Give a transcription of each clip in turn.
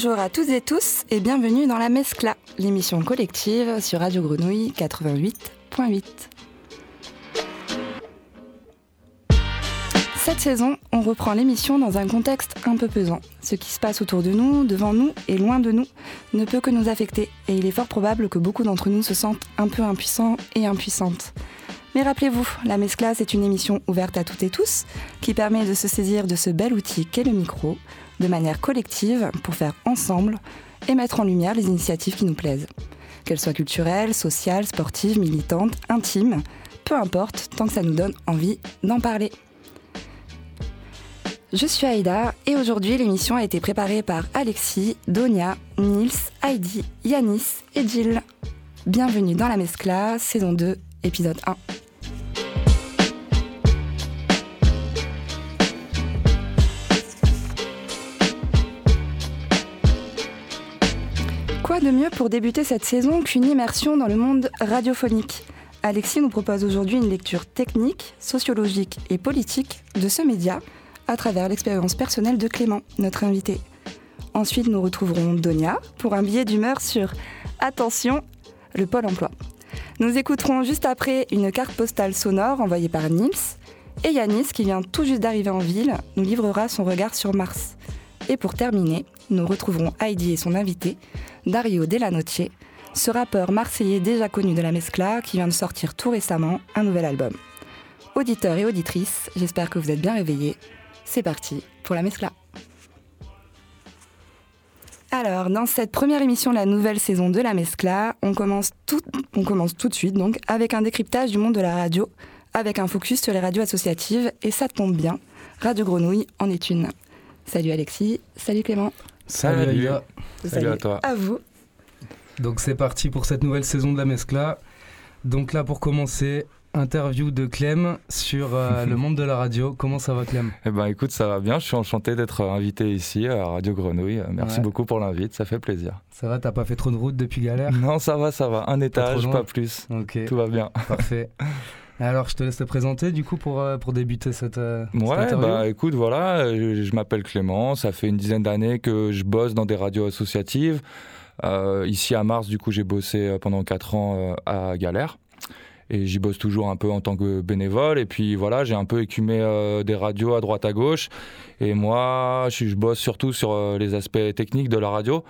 Bonjour à toutes et tous et bienvenue dans la Mescla, l'émission collective sur Radio Grenouille 88.8. Cette saison, on reprend l'émission dans un contexte un peu pesant. Ce qui se passe autour de nous, devant nous et loin de nous ne peut que nous affecter et il est fort probable que beaucoup d'entre nous se sentent un peu impuissants et impuissantes. Mais rappelez-vous, la Mescla, c'est une émission ouverte à toutes et tous qui permet de se saisir de ce bel outil qu'est le micro de manière collective pour faire ensemble et mettre en lumière les initiatives qui nous plaisent. Qu'elles soient culturelles, sociales, sportives, militantes, intimes, peu importe, tant que ça nous donne envie d'en parler. Je suis Aïda et aujourd'hui l'émission a été préparée par Alexis, Donia, Nils, Heidi, Yanis et Jill. Bienvenue dans la Mescla, saison 2, épisode 1. Quoi de mieux pour débuter cette saison qu'une immersion dans le monde radiophonique? Alexis nous propose aujourd'hui une lecture technique, sociologique et politique de ce média à travers l'expérience personnelle de Clément, notre invité. Ensuite, nous retrouverons Donia pour un billet d'humeur sur Attention, le pôle emploi. Nous écouterons juste après une carte postale sonore envoyée par Nils et Yanis, qui vient tout juste d'arriver en ville, nous livrera son regard sur Mars. Et pour terminer, nous retrouverons Heidi et son invité, Dario Delanoce, ce rappeur marseillais déjà connu de la Mescla qui vient de sortir tout récemment un nouvel album. Auditeurs et auditrices, j'espère que vous êtes bien réveillés. C'est parti pour la Mescla. Alors, dans cette première émission de la nouvelle saison de la Mescla, on commence tout, on commence tout de suite donc avec un décryptage du monde de la radio, avec un focus sur les radios associatives, et ça tombe bien, Radio Grenouille en est une. Salut Alexis, salut Clément. Salut, Salut, Salut à toi. À vous. Donc c'est parti pour cette nouvelle saison de la Mescla. Donc là pour commencer, interview de Clem sur euh, le monde de la radio. Comment ça va Clem? Eh ben écoute, ça va bien. Je suis enchanté d'être invité ici à Radio Grenouille. Merci Ouais. beaucoup pour l'invite, ça fait plaisir. Ça va, t'as pas fait trop de route depuis Galère? Non, ça va, ça va. Un étage, pas plus. Ok, Tout va bien. parfait. Alors je te laisse te présenter du coup pour, euh, pour débuter cette, euh, cette Ouais, bah écoute, voilà, euh, je, je m'appelle Clément. Ça fait une dizaine d'années que je bosse dans des radios associatives. Euh, ici à Mars, du coup, j'ai bossé euh, pendant 4 ans euh, à Galère. Et j'y bosse toujours un peu en tant que bénévole. Et puis voilà, j'ai un peu écumé euh, des radios à droite à gauche. Et moi, je, bosse surtout sur euh, les aspects techniques de la radio.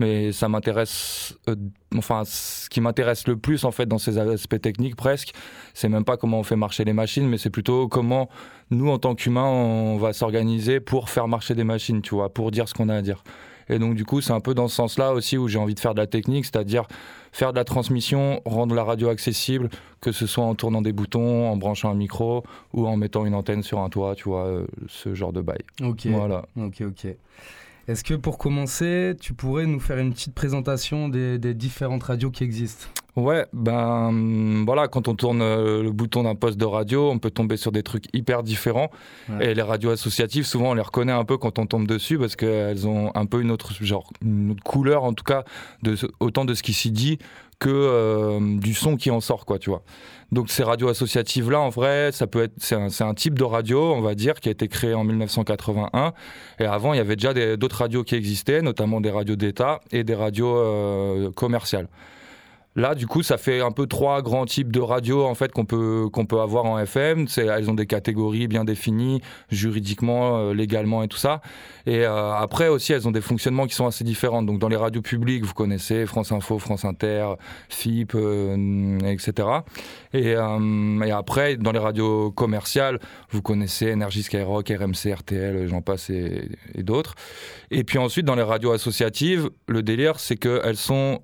Mais ça m'intéresse. euh, enfin, ce qui m'intéresse le plus en fait dans ces aspects techniques presque, c'est même pas comment on fait marcher les machines, mais c'est plutôt comment nous, en tant qu'humains, on va s'organiser pour faire marcher des machines, tu vois, pour dire ce qu'on a à dire. Et donc, du coup, c'est un peu dans ce sens-là aussi où j'ai envie de faire de la technique, c'est-à-dire faire de la transmission, rendre la radio accessible, que ce soit en tournant des boutons, en branchant un micro ou en mettant une antenne sur un toit, tu vois, euh, ce genre de bail. Ok, Voilà. ok, ok. Est-ce que pour commencer, tu pourrais nous faire une petite présentation des, des différentes radios qui existent? Ouais, ben voilà, quand on tourne euh, le bouton d'un poste de radio, on peut tomber sur des trucs hyper différents. Ouais. Et les radios associatives, souvent, on les reconnaît un peu quand on tombe dessus parce qu'elles ont un peu une autre, genre, une autre couleur, en tout cas, de, autant de ce qui s'y dit que euh, du son qui en sort, quoi, tu vois. Donc ces radios associatives-là, en vrai, ça peut être, c'est un, type de radio, on va dire, qui a été créé en 1981. Et avant, il y avait déjà d'autres radios qui existaient, notamment des radios d'État et des radios euh, commerciales. Là, du coup, ça fait un peu trois grands types de radios en fait qu'on peut qu'on peut avoir en FM. C'est, elles ont des catégories bien définies, juridiquement, euh, légalement et tout ça. Et euh, après aussi, elles ont des fonctionnements qui sont assez différents. Donc, dans les radios publiques, vous connaissez France Info, France Inter, FIP, euh, etc. Et, après, dans les radios commerciales, vous connaissez Énergie Skyrock, RMC, RTL, j'en passe et, et d'autres. Et puis ensuite, dans les radios associatives, le délire, c'est qu'elles sont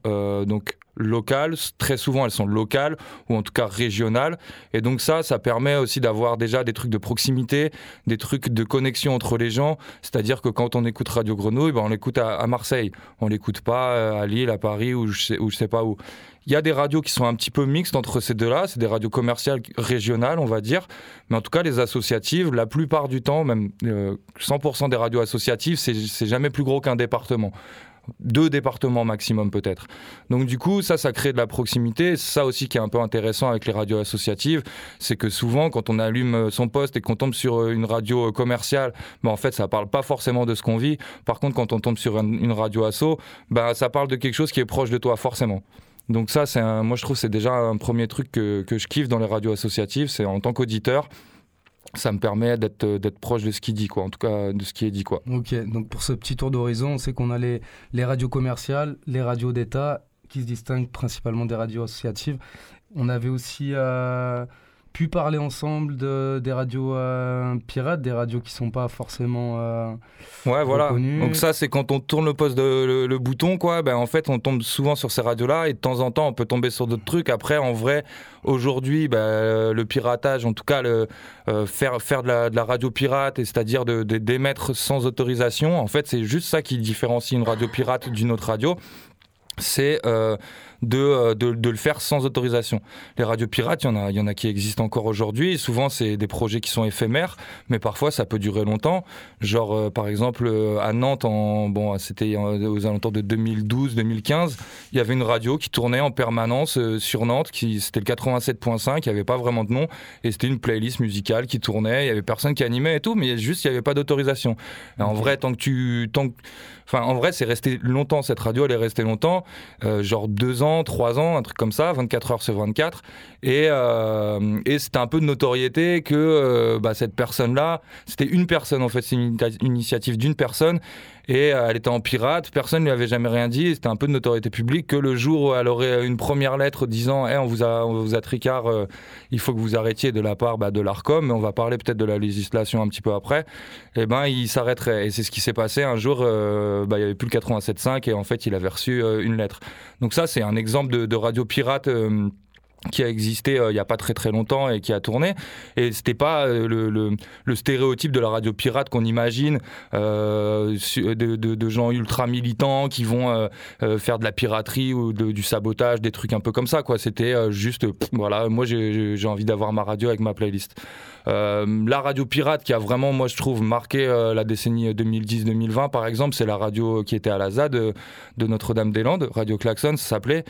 donc locales, très souvent elles sont locales ou en tout cas régionales. Et donc ça, ça permet aussi d'avoir déjà des trucs de proximité, des trucs de connexion entre les gens. C'est-à-dire que quand on écoute Radio Grenouille, ben on l'écoute à, Marseille, on l'écoute pas euh, à Lille, à Paris ou je sais, ou je sais pas où. Il y a des radios qui sont un petit peu mixtes entre ces deux-là, c'est des radios commerciales régionales, on va dire. Mais en tout cas, les associatives, la plupart du temps, même euh, 100% des radios associatives, c'est jamais plus gros qu'un département. Deux départements maximum peut-être. Donc du coup, ça, ça crée de la proximité. Ça aussi qui est un peu intéressant avec les radios associatives, c'est que souvent, quand on allume son poste et qu'on tombe sur une radio commerciale, ben, en fait, ça parle pas forcément de ce qu'on vit. Par contre, quand on tombe sur une, radio asso, ben, ça parle de quelque chose qui est proche de toi forcément. Donc ça, c'est moi je trouve c'est déjà un premier truc que, que je kiffe dans les radios associatives, c'est en tant qu'auditeur, ça me permet d'être d'être proche de ce qui dit quoi. En tout cas de ce qui est dit quoi. Ok donc pour ce petit tour d'horizon on sait qu'on a les, les radios commerciales les radios d'état qui se distinguent principalement des radios associatives. On avait aussi euh, pu parler ensemble de, des radios euh, pirates, des radios qui sont pas forcément. Euh, ouais, voilà. Donc ça, c'est quand on tourne le poste de le, bouton, quoi. Ben en fait, on tombe souvent sur ces radios-là et de temps en temps, on peut tomber sur d'autres trucs. Après, en vrai, aujourd'hui, ben, le piratage, en tout cas, le, euh, faire faire de la, de la, radio pirate, c'est-à-dire de d'émettre sans autorisation. En fait, c'est juste ça qui différencie une radio pirate d'une autre radio c'est euh, de, de, de, le faire sans autorisation. Les radios pirates, il y en a, y en a qui existent encore aujourd'hui. Souvent, c'est des projets qui sont éphémères, mais parfois, ça peut durer longtemps. Genre, euh, par exemple, euh, à Nantes, en, bon, c'était aux alentours de 2012-2015, il y avait une radio qui tournait en permanence sur Nantes, qui c'était le 87.5, il n'y avait pas vraiment de nom, et c'était une playlist musicale qui tournait. Il y avait personne qui animait et tout, mais juste, il n'y avait pas d'autorisation. En vrai, tant que tu, tant que Enfin, en vrai, c'est resté longtemps, cette radio, elle est restée longtemps, euh, genre deux ans, trois ans, un truc comme ça, 24 heures sur 24. Et, euh, et c'était un peu de notoriété que euh, bah, cette personne-là, c'était une personne, en fait, c'est une initiative d'une personne. Et euh, elle était en pirate, personne ne lui avait jamais rien dit, c'était un peu de notoriété publique que le jour où elle aurait une première lettre disant hey, on, vous a, on vous a tricard, euh, il faut que vous arrêtiez de la part bah, de l'ARCOM, on va parler peut-être de la législation un petit peu après, eh ben il s'arrêterait. Et c'est ce qui s'est passé un jour, euh, bah, il n'y avait plus le 87.5 et en fait il avait reçu une lettre. Donc ça c'est un exemple de radio pirate qui a existé euh, il n'y a pas très très longtemps et qui a tourné. Et c'était pas euh, le, stéréotype de la radio pirate qu'on imagine euh, de, gens ultra militants qui vont faire de la piraterie ou du sabotage, des trucs un peu comme ça. quoi. C'était juste, voilà, moi j'ai envie d'avoir ma radio avec ma playlist. la radio pirate qui a vraiment, moi je trouve, marqué la décennie 2010-2020 par exemple, c'est la radio qui était à la ZAD de, de Notre-Dame-des-Landes, Radio Klaxon, ça s'appelait.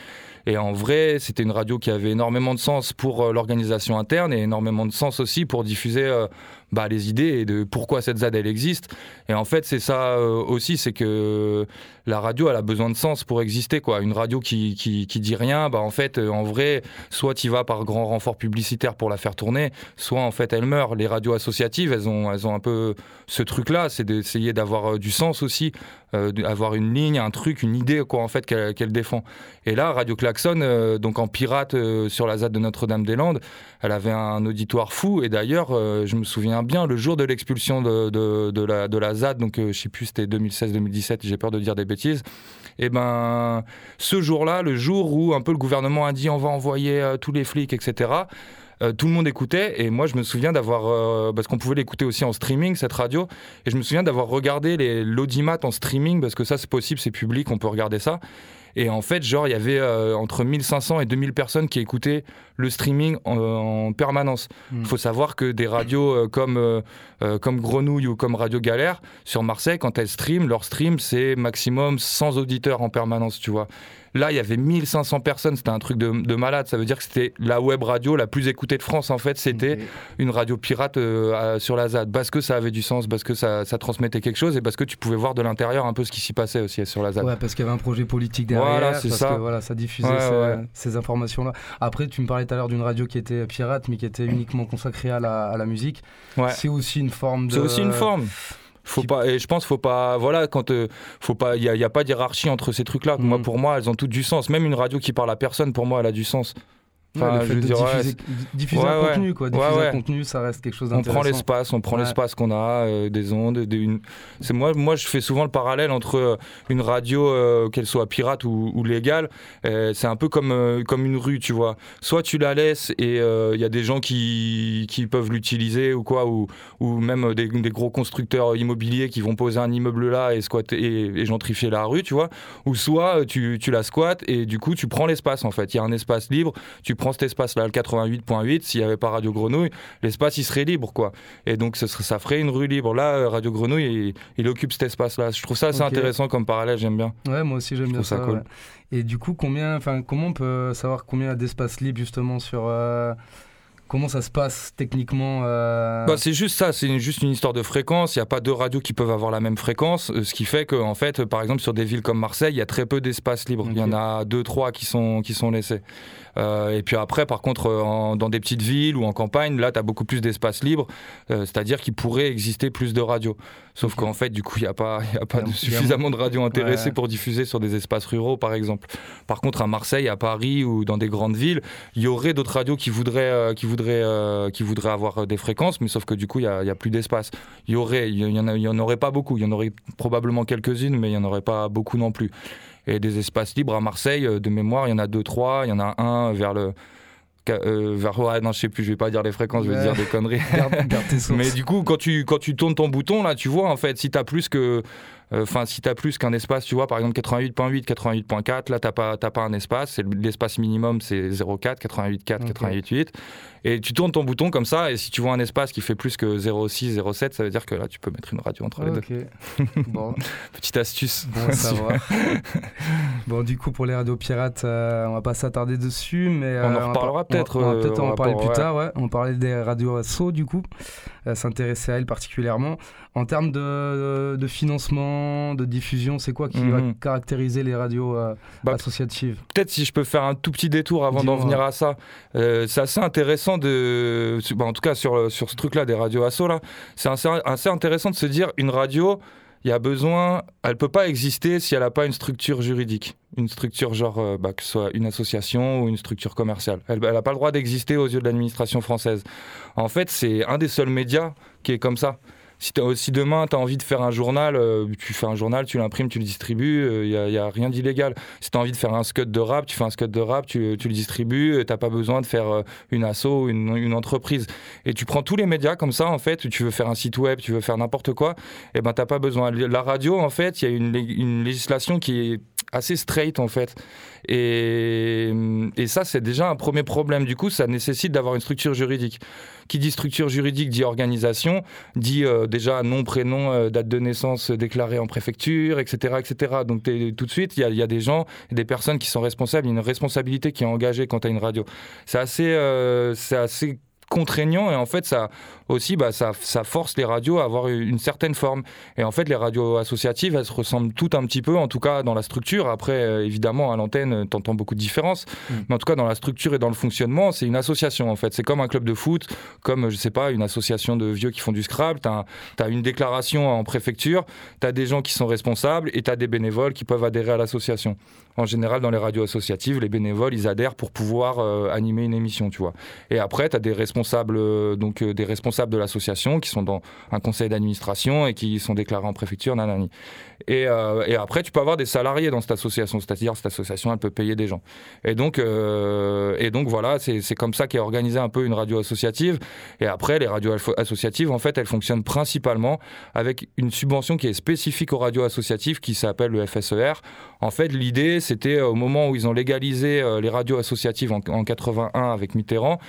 Et en vrai, c'était une radio qui avait énormément de sens pour euh, l'organisation interne et énormément de sens aussi pour diffuser euh, bah, les idées et de pourquoi cette ZAD elle existe. Et en fait, c'est ça euh, aussi, c'est que la radio elle a besoin de sens pour exister. Quoi. Une radio qui, qui, qui dit rien, bah, en fait, en vrai, soit tu vas par grand renfort publicitaire pour la faire tourner, soit en fait elle meurt. Les radios associatives, elles ont, elles ont un peu ce truc-là, c'est d'essayer d'avoir du sens aussi, d'avoir une ligne, un truc, une idée quoi, en fait, qu'elle défend. Et là, Radio Klaxon, donc en pirate sur la ZAD de Notre-Dame-des-Landes, elle avait un auditoire fou. Et d'ailleurs, je me souviens bien, le jour de l'expulsion de, de, la, de la ZAD, donc euh, je sais plus, c'était 2016-2017, j'ai peur de dire des bêtises, et eh ben ce jour-là, le jour où un peu le gouvernement a dit on va envoyer euh, tous les flics, etc., euh, tout le monde écoutait et moi je me souviens d'avoir parce qu'on pouvait l'écouter aussi en streaming cette radio et je me souviens d'avoir regardé l'audimat en streaming parce que ça c'est possible c'est public on peut regarder ça et en fait, genre, il y avait euh, entre 1500 et 2000 personnes qui écoutaient le streaming en, permanence. Il hmm. faut savoir que des radios euh, comme, euh, comme Grenouille ou comme Radio Galère, sur Marseille, quand elles streament, leur stream, c'est maximum 100 auditeurs en permanence, tu vois. Là, il y avait 1500 personnes, c'était un truc de, malade. Ça veut dire que c'était la web radio la plus écoutée de France, en fait. C'était une radio pirate sur la ZAD, parce que ça avait du sens, parce que ça, ça, transmettait quelque chose et parce que tu pouvais voir de l'intérieur un peu ce qui s'y passait aussi sur la ZAD. Ouais, parce qu'il y avait un projet politique derrière voilà, c'est ça. Que, voilà, ça diffusait ces, informations-là. Après, tu me parlais tout à l'heure d'une radio qui était pirate, mais qui était uniquement consacrée à la, à la musique. C'est aussi une forme de. C'est aussi une forme. Faut pas, et je pense faut pas, voilà, quand euh, faut pas, il n'y a, a, pas d'hierarchie entre ces trucs-là. Moi, mm. pour moi, elles ont toutes du sens. Même une radio qui parle à personne, pour moi, elle a du sens. Enfin, je diffuser, diffuser un contenu, quoi. Diffuser un contenu, ça reste quelque chose d'intéressant. On prend l'espace, on prend l'espace qu'on a, euh, des ondes. Des, une... C'est moi, moi, je fais souvent le parallèle entre euh, une radio, euh, qu'elle soit pirate ou, ou légale. c'est un peu comme comme une rue, tu vois. Soit tu la laisses et il y a des gens qui, qui peuvent l'utiliser ou quoi, ou, ou même des, des, gros constructeurs immobiliers qui vont poser un immeuble là et squatter et, et gentrifier la rue, tu vois. Ou soit tu, tu la squattes et du coup tu prends l'espace en fait. Il y a un espace libre, tu prends cet espace-là, le 88.8, s'il n'y avait pas Radio Grenouille, l'espace il serait libre, quoi. Et donc ça, ça ferait une rue libre. Là, Radio Grenouille, il, occupe cet espace-là. Je trouve ça assez intéressant comme parallèle, j'aime bien. Ouais, moi aussi j'aime bien ça. cool. Et du coup, combien, comment on peut savoir combien d'espace libre justement sur euh, Comment ça se passe techniquement euh bah, C'est juste ça, c'est juste une histoire de fréquence. Il n'y a pas deux radios qui peuvent avoir la même fréquence, euh, ce qui fait que, en fait, par exemple, sur des villes comme Marseille, il y a très peu d'espace libre. Il y en a deux, trois qui sont, qui sont laissés. Euh, et puis après, par contre, dans des petites villes ou en campagne, là, tu as beaucoup plus d'espace libre, c'est-à-dire qu'il pourrait exister plus de radios. Sauf qu'en fait, du coup, il n'y a pas, y a pas suffisamment de radios intéressées pour diffuser sur des espaces ruraux, par exemple. Par contre, à Marseille, à Paris ou dans des grandes villes, il y aurait d'autres radios qui voudraient, qui voudraient euh, qui voudraient avoir euh, des fréquences, mais sauf que du coup, il n'y a, plus d'espace. Il y aurait, il y, en y en aurait pas beaucoup. Il y en aurait probablement quelques-unes, mais il n'y en aurait pas beaucoup non plus. Et des espaces libres à Marseille, euh, de mémoire, il y en a deux, trois. Il y en a un vers le vers ouais, non je sais plus je vais pas dire les fréquences je vais dire des conneries mais du coup quand tu quand tu tournes ton bouton là tu vois en fait si tu as plus que Enfin, si tu as plus qu'un espace, tu vois, par exemple 88.8, 88.4, là, tu n'as pas, pas un espace. L'espace minimum, c'est 0,4, 88.4, 88.8. Et tu tournes ton bouton comme ça, et si tu vois un espace qui fait plus que 0,6, 0,7, ça veut dire que là, tu peux mettre une radio entre les deux. Bon. Petite astuce. Bon, va. bon, du coup, pour les radios pirates, euh, on va pas s'attarder dessus, mais. on en euh, reparlera peut-être. On, va peut-être en parler plus tard, ouais. On parlait des radios ASSO, du coup. Euh, s'intéresser à elles particulièrement. En termes de, de financement, de diffusion, c'est quoi qui va mhm. caractériser les radios euh, bah, associatives? Peut-être si je peux faire un tout petit détour avant d'en venir à ça. Euh, c'est assez intéressant de, bah, en tout cas sur, sur ce truc-là des radios asso là, c'est assez, assez intéressant de se dire une radio il y a besoin, elle peut pas exister si elle n'a pas une structure juridique, une structure genre bah, que ce soit une association ou une structure commerciale. Elle n'a pas le droit d'exister aux yeux de l'administration française. En fait, c'est un des seuls médias qui est comme ça si, demain tu as envie de faire un journal, euh, tu fais un journal, tu l'imprimes, tu le distribues, il euh, n'y a, rien d'illégal. Si tu as envie de faire un scud de rap, tu fais un scud de rap, tu, le distribues, tu n'as pas besoin de faire euh, une asso, une, entreprise. Et tu prends tous les médias comme ça, en fait, tu veux faire un site web, tu veux faire n'importe quoi, et ben t'as pas besoin. La radio, en fait, il y a une, une législation qui est assez straight en fait. Et, et ça, c'est déjà un premier problème. Du coup, ça nécessite d'avoir une structure juridique. Qui dit structure juridique dit organisation, dit euh, déjà nom, prénom, euh, date de naissance déclarée en préfecture, etc. etc. Donc tout de suite, il y, a des gens, des personnes qui sont responsables, il y a une responsabilité qui est engagée quand tu as une radio. C'est assez, euh, assez contraignant et en fait ça aussi bah, ça, ça, force les radios à avoir une certaine forme. Et en fait les radios associatives elles se ressemblent toutes un petit peu en tout cas dans la structure. Après euh, évidemment à l'antenne euh, t'entends beaucoup de différences. Mm. mais en tout cas dans la structure et dans le fonctionnement c'est une association en fait. C'est comme un club de foot comme je sais pas une association de vieux qui font du Scrabble. T'as as une déclaration en préfecture t'as des gens qui sont responsables et t'as des bénévoles qui peuvent adhérer à l'association en général, dans les radios associatives, les bénévoles, ils adhèrent pour pouvoir euh, animer une émission, tu vois. Et après, tu as des responsables, euh, donc euh, des responsables de l'association qui sont dans un conseil d'administration et qui sont déclarés en préfecture, nanani. Et, et, après, tu peux avoir des salariés dans cette association, c'est-à-dire cette association, elle peut payer des gens. Et donc, et donc voilà, c'est comme ça qu'est organisée un peu une radio associative. Et après, les radios associatives, en fait, elles fonctionnent principalement avec une subvention qui est spécifique aux radios associatives, qui s'appelle le FSER. En fait, l'idée, c'était euh, au moment où ils ont légalisé euh, les radios associatives en, 81 avec Mitterrand,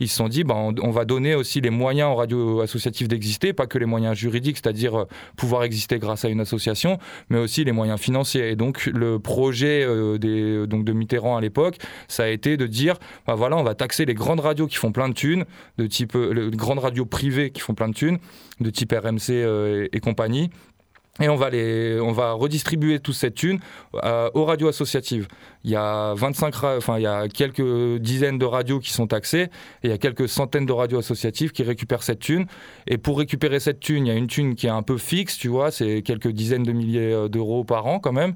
ils se sont dit bah, on, va donner aussi les moyens aux radios associatives d'exister, pas que les moyens juridiques, c'est-à-dire euh, pouvoir exister grâce à une association, mais aussi les moyens financiers. Et donc le projet de Mitterrand à l'époque, ça a été de dire bah, voilà, on va taxer les grandes radios qui font plein de thunes, de type les grandes radios privées qui font plein de thunes, de type RMC et compagnie et on va, les, on va redistribuer toute cette thune euh, aux radios associatives. Il y a 25, enfin il y a quelques dizaines de radios qui sont taxées et il y a quelques centaines de radios associatives qui récupèrent cette thune. Et pour récupérer cette thune, il y a une thune qui est un peu fixe, tu vois, c'est quelques dizaines de milliers euh, d'euros par an quand même.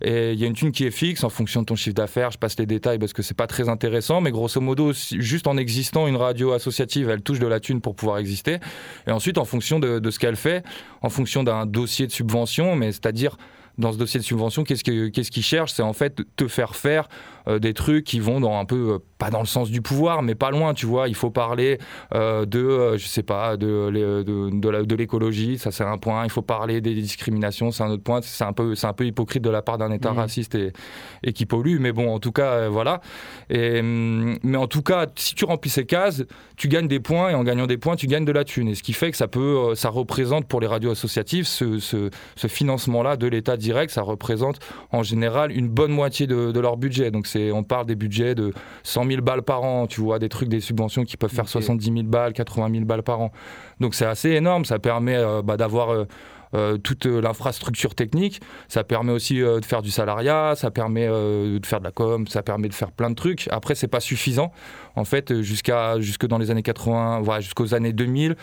Et il y a une thune qui est fixe en fonction de ton chiffre d'affaires. Je passe les détails parce que c'est pas très intéressant, mais grosso modo, juste en existant une radio associative, elle touche de la thune pour pouvoir exister. Et ensuite, en fonction de, ce qu'elle fait, en fonction d'un dossier de subvention, mais c'est-à-dire dans ce dossier de subvention, qu'est-ce qu'ils cherchent? C'est en fait te faire faire euh, des trucs qui vont dans un peu euh, pas dans le sens du pouvoir, mais pas loin, tu vois. Il faut parler euh, de, euh, je sais pas, de, de, de l'écologie, ça c'est un point. Il faut parler des discriminations, c'est un autre point. C'est un peu, c'est un peu hypocrite de la part d'un État mmh. raciste et, et, qui pollue, mais bon, en tout cas, euh, voilà. Et, hum, mais en tout cas, si tu remplis ces cases, tu gagnes des points et en gagnant des points, tu gagnes de la thune. Et ce qui fait que ça peut, ça représente pour les radios associatives ce, ce, ce financement-là de l'État direct, ça représente en général une bonne moitié de, de leur budget. Donc c'est, on parle des budgets de 100 000 balles par an, tu vois, des trucs, des subventions qui peuvent faire 70 000 balles, 80 000 balles par an. Donc c'est assez énorme, ça permet euh, bah, d'avoir... Euh, euh, toute l'infrastructure technique. Ça permet aussi de faire du salariat, ça permet de faire de la com, ça permet de faire plein de trucs. Après, c'est pas suffisant. En fait, jusqu'à jusque dans les années 80, voilà, jusqu'aux années 2000,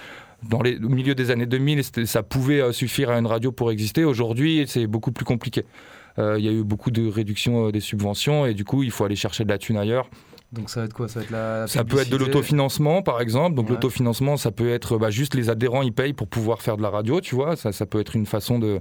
dans les, au milieu des années 2000, ça pouvait suffire à une radio pour exister. Aujourd'hui, c'est beaucoup plus compliqué. Il y a eu beaucoup de réduction des subventions et du coup, il faut aller chercher de la thune ailleurs. Donc ça va être quoi? Ça va être la Ça peut être de l'autofinancement, par exemple. Donc l'autofinancement, ça peut être bah, juste les adhérents, ils payent pour pouvoir faire de la radio, tu vois. Ça, ça peut être une façon de,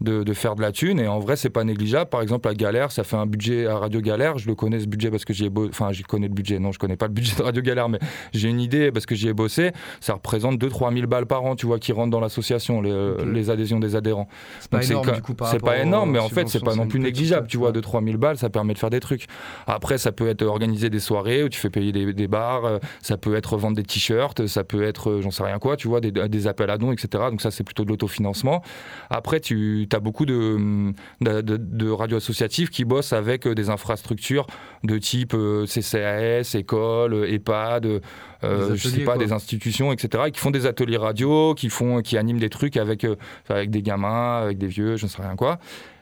de, faire de la thune. Et en vrai, c'est pas négligeable. Par exemple, à Galère, ça fait un budget à Radio Galère. Je le connais ce budget parce que j'y ai bossé. Enfin, j'y connais le budget. Non, je connais pas le budget de Radio Galère, mais j'ai une idée parce que j'y ai bossé. Ça représente 2-3 000 balles par an, tu vois, qui rentrent dans l'association, les, adhésions des adhérents. C'est pas énorme, du coup, C'est pas énorme, mais en fait, c'est pas non plus négligeable, tu vois. 2-3 000 balles, ça permet de faire des trucs. Après, ça peut être organiser des soirées où tu fais payer des, bars, euh, ça peut être vendre des t-shirts, ça peut être, euh, j'en sais rien quoi, tu vois, des, appels à dons, etc. Donc ça, c'est plutôt de l'autofinancement. Après, tu as beaucoup de, de, radios associatives qui bossent avec euh, des infrastructures de type CCAS, école, EHPAD, je sais pas, des institutions, etc., qui font des ateliers radio, qui, font, qui animent des trucs avec, avec des gamins, avec des vieux, je ne sais rien quoi.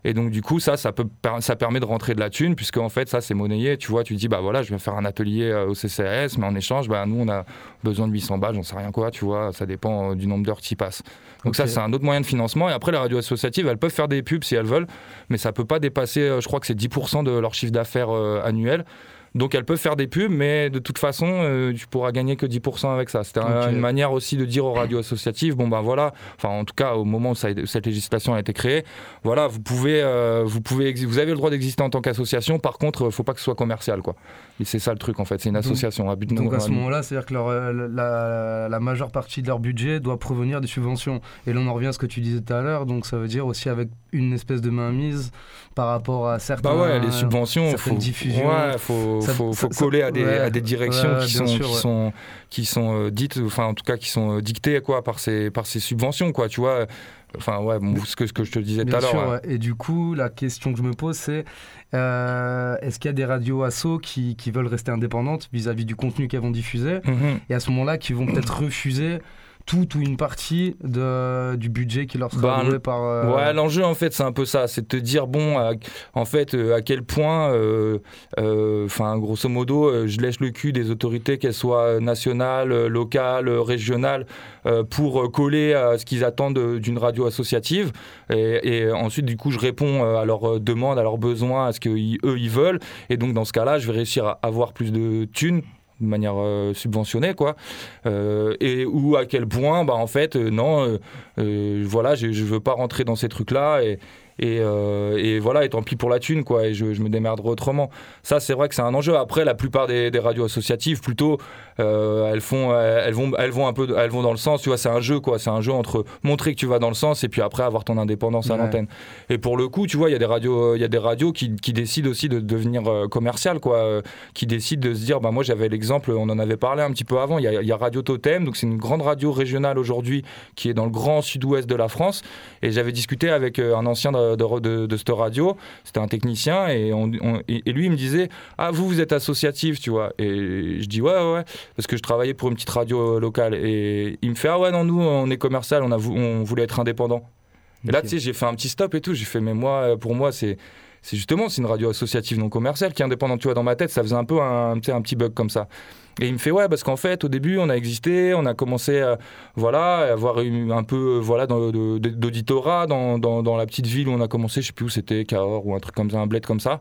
Et donc, du coup, ça, ça, peut, ça permet de rentrer de la thune, puisque en fait, ça, c'est monnayé. Tu vois, tu dis, bah voilà, je vais faire un atelier euh, au CCRS, mais en échange, bah, nous, on a besoin de 800 balles, j'en sais rien quoi, tu vois, ça dépend euh, du nombre d'heures qui passent. Donc, ça, c'est un autre moyen de financement. Et après, les radios associatives, elles peuvent faire des pubs si elles veulent, mais ça peut pas dépasser, euh, je crois que c'est 10% de leur chiffre d'affaires annuel. Donc elles peuvent faire des pubs, mais de toute façon, euh, tu pourras gagner que 10% avec ça. C'était une manière aussi de dire aux radios associatives, bon ben voilà, enfin en tout cas au moment où cette législation a été créée, voilà, vous pouvez, euh, vous pouvez, vous avez le droit d'exister en tant qu'association. Par contre, il faut pas que ce soit commercial, quoi. Et c'est ça le truc en fait, c'est une association à but Donc à ce moment-là, c'est-à-dire que euh, la, la, majeure partie de leur budget doit provenir des subventions. Et là, on en revient à ce que tu disais tout à l'heure. Donc ça veut dire aussi avec une espèce de mainmise par rapport à certaines. Bah ouais, les subventions, faut, diffusions. Ouais, faut, faut, faut coller à des, à des directions qui, sont, qui, sont, qui sont euh, dites, enfin en tout cas qui sont euh, dictées quoi par ces par ces subventions quoi, tu vois. Enfin ouais, ce, que, ce que je te disais tout à l'heure. Et du coup, la question que je me pose, c'est euh, est-ce qu'il y a des radios assos qui, qui veulent rester indépendantes vis-à-vis du contenu qu'elles vont diffuser mhm. et à ce moment-là qui vont peut-être refuser tout ou une partie de, du budget qui leur sera ben, par. Euh, ouais, l'enjeu en fait, c'est un peu ça, c'est de te dire bon, en fait, euh, à quel point, euh, enfin, grosso modo, je lèche le cul des autorités, qu'elles soient nationales, locales, régionales, pour coller à ce qu'ils attendent d'une radio associative. Et, et, ensuite, du coup, je réponds à leurs demandes, à leurs besoins, à ce qu'eux ils veulent. Et donc, dans ce cas-là, je vais réussir à avoir plus de thunes de manière euh, subventionnée quoi euh, et ou à quel point bah en fait euh, non voilà je, je veux pas rentrer dans ces trucs là et, voilà, et tant pis pour la thune, quoi, et je, me démerderai autrement. Ça, c'est vrai que c'est un enjeu. Après, la plupart des radios associatives, plutôt, euh, elles font, elles vont, elles vont un peu, elles vont dans le sens. Tu vois, c'est un jeu, quoi. C'est un jeu entre montrer que tu vas dans le sens et puis après avoir ton indépendance à l'antenne. Et pour le coup, tu vois, il y a des radios, il y a des radios qui, qui décident aussi de devenir euh, commerciales, quoi, euh, qui décident de se dire, bah moi, j'avais l'exemple, on en avait parlé un petit peu avant. Il y a, il y a Radio Totem, donc c'est une grande radio régionale aujourd'hui qui est dans le grand sud-ouest de la France. Et j'avais discuté avec un ancien de, de, de, cette radio, c'était un technicien, et, on, et, lui, il me disait, ah vous, vous êtes associatif, tu vois. Et je dis ouais, ouais. ouais parce que je travaillais pour une petite radio euh, locale. Et il me fait Ah ouais, non, nous, on est commercial, on, a, on voulait être indépendant. Et là, tu sais, j'ai fait un petit stop et tout. J'ai fait Mais moi, euh, pour moi, c'est. C'est justement, c'est une radio associative non commerciale qui est indépendante. Tu vois, dans ma tête, ça faisait un peu un, un petit bug comme ça. Et il me fait ouais parce qu'en fait au début on a existé, on a commencé à, voilà à avoir eu un peu voilà d'auditorat dans, dans, dans, la petite ville où on a commencé, je sais plus où c'était, Cahors ou un truc comme ça, un bled comme ça.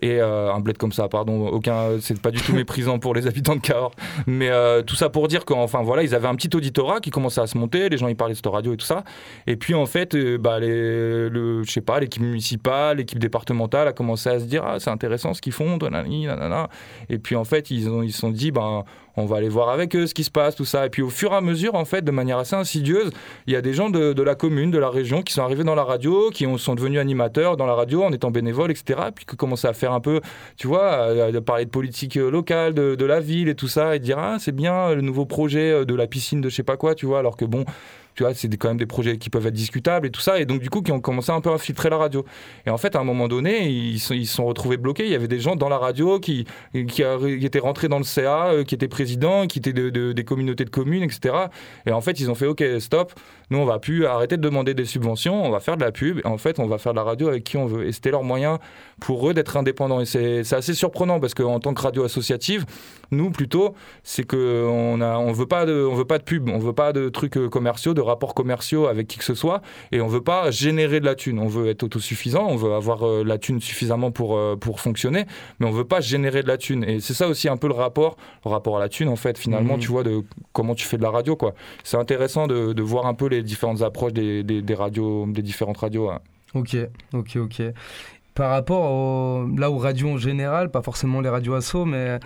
Et euh, un bled comme ça, pardon, aucun, c'est pas du tout méprisant pour les habitants de Cahors. Mais euh, tout ça pour dire qu'enfin voilà, ils avaient un petit auditorat qui commençait à se monter, les gens ils parlaient de cette radio et tout ça. Et puis en fait, euh, bah, les, le, je sais pas, l'équipe municipale, l'équipe départementale a commencé à se dire ah c'est intéressant ce qu'ils font, nanana. Et puis en fait ils ont ils se sont dit on va aller voir avec eux ce qui se passe, tout ça. Et puis au fur et à mesure, en fait, de manière assez insidieuse, il y a des gens de, la commune, de la région, qui sont arrivés dans la radio, qui ont, sont devenus animateurs dans la radio en étant bénévoles, etc. Et puis qui commencent à faire un peu, tu vois, à, parler de politique locale, de, de, la ville et tout ça, et dire ah c'est bien le nouveau projet de la piscine de je sais pas quoi, tu vois, alors que bon, c'est quand même des projets qui peuvent être discutables et tout ça. Et donc, du coup, qui ont commencé un peu à filtrer la radio. Et en fait, à un moment donné, ils se sont, retrouvés bloqués. Il y avait des gens dans la radio qui, qui, étaient rentrés dans le CA, euh, qui étaient présidents, qui étaient de, des communautés de communes, etc. Et en fait, ils ont fait OK, stop, nous, on va plus arrêter de demander des subventions, on va faire de la pub. Et en fait, on va faire de la radio avec qui on veut. Et c'était leur moyen pour eux d'être indépendants. Et c'est assez surprenant parce qu'en tant que radio associative, nous, plutôt, c'est qu'on ne on veut, pas de, on veut pas de pub, on veut pas de trucs euh, commerciaux, de rapports commerciaux avec qui que ce soit, et on veut pas générer de la thune. On veut être autosuffisant, on veut avoir euh, la thune suffisamment pour, euh, pour fonctionner, mais on veut pas générer de la thune. Et c'est ça aussi un peu le rapport, le rapport à la thune, en fait, finalement, mmh. tu vois, de comment tu fais de la radio, quoi. C'est intéressant de, de, voir un peu les différentes approches des, des, radios, des différentes radios. Ok, ok, ok. Par rapport là aux radios en général, pas forcément les radios assos, mais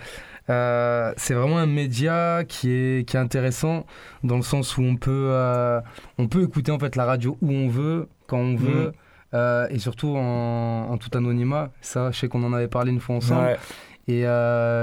euh, c'est vraiment un média qui est, qui est intéressant dans le sens où on peut, euh, on peut écouter en fait la radio où on veut, quand on veut. Mm. Euh, et surtout en, tout anonymat. Ça, je sais qu'on en avait parlé une fois ensemble. Et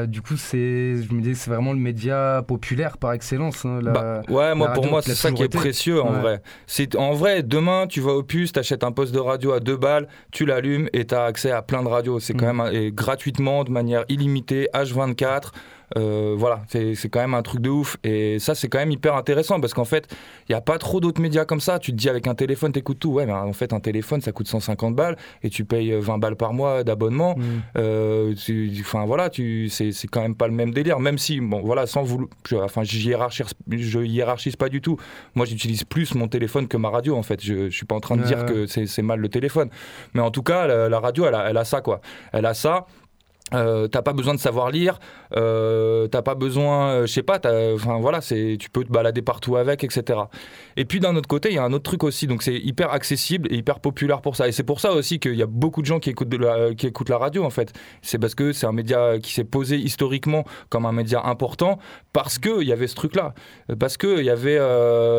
du coup, c'est, je me dis, c'est vraiment le média populaire par excellence. Hein, bah, ouais, moi pour moi, c'est ça qui est précieux en vrai. C'est en vrai, demain, tu vas au puce, t'achètes un poste de radio à deux balles, tu l'allumes et t'as accès à plein de radios. C'est quand mm. même et gratuitement, de manière illimitée, H24. Euh, voilà, c'est quand même un truc de ouf. Et ça, c'est quand même hyper intéressant parce qu'en fait, il n'y a pas trop d'autres médias comme ça. Tu te dis avec un téléphone, t'écoutes tout. Ouais, mais en fait, un téléphone, ça coûte 150 balles et tu payes 20 balles par mois d'abonnement. Mm. Euh, enfin, voilà, c'est quand même pas le même délire. Même si, bon, voilà, sans vouloir. Enfin, je hiérarchise pas du tout. Moi, j'utilise plus mon téléphone que ma radio, en fait. Je, je suis pas en train de dire que c'est mal le téléphone. Mais en tout cas, la, radio, elle a, elle a ça, quoi. Elle a ça. Euh, t'as pas besoin de savoir lire, euh, t'as pas besoin, euh, je sais pas, enfin voilà, c'est, tu peux te balader partout avec, etc. Et puis d'un autre côté, il y a un autre truc aussi, donc c'est hyper accessible et hyper populaire pour ça. Et c'est pour ça aussi qu'il y a beaucoup de gens qui écoutent, de la, qui écoutent la radio en fait. C'est parce que c'est un média qui s'est posé historiquement comme un média important parce qu'il y avait ce truc-là, parce qu'il y avait,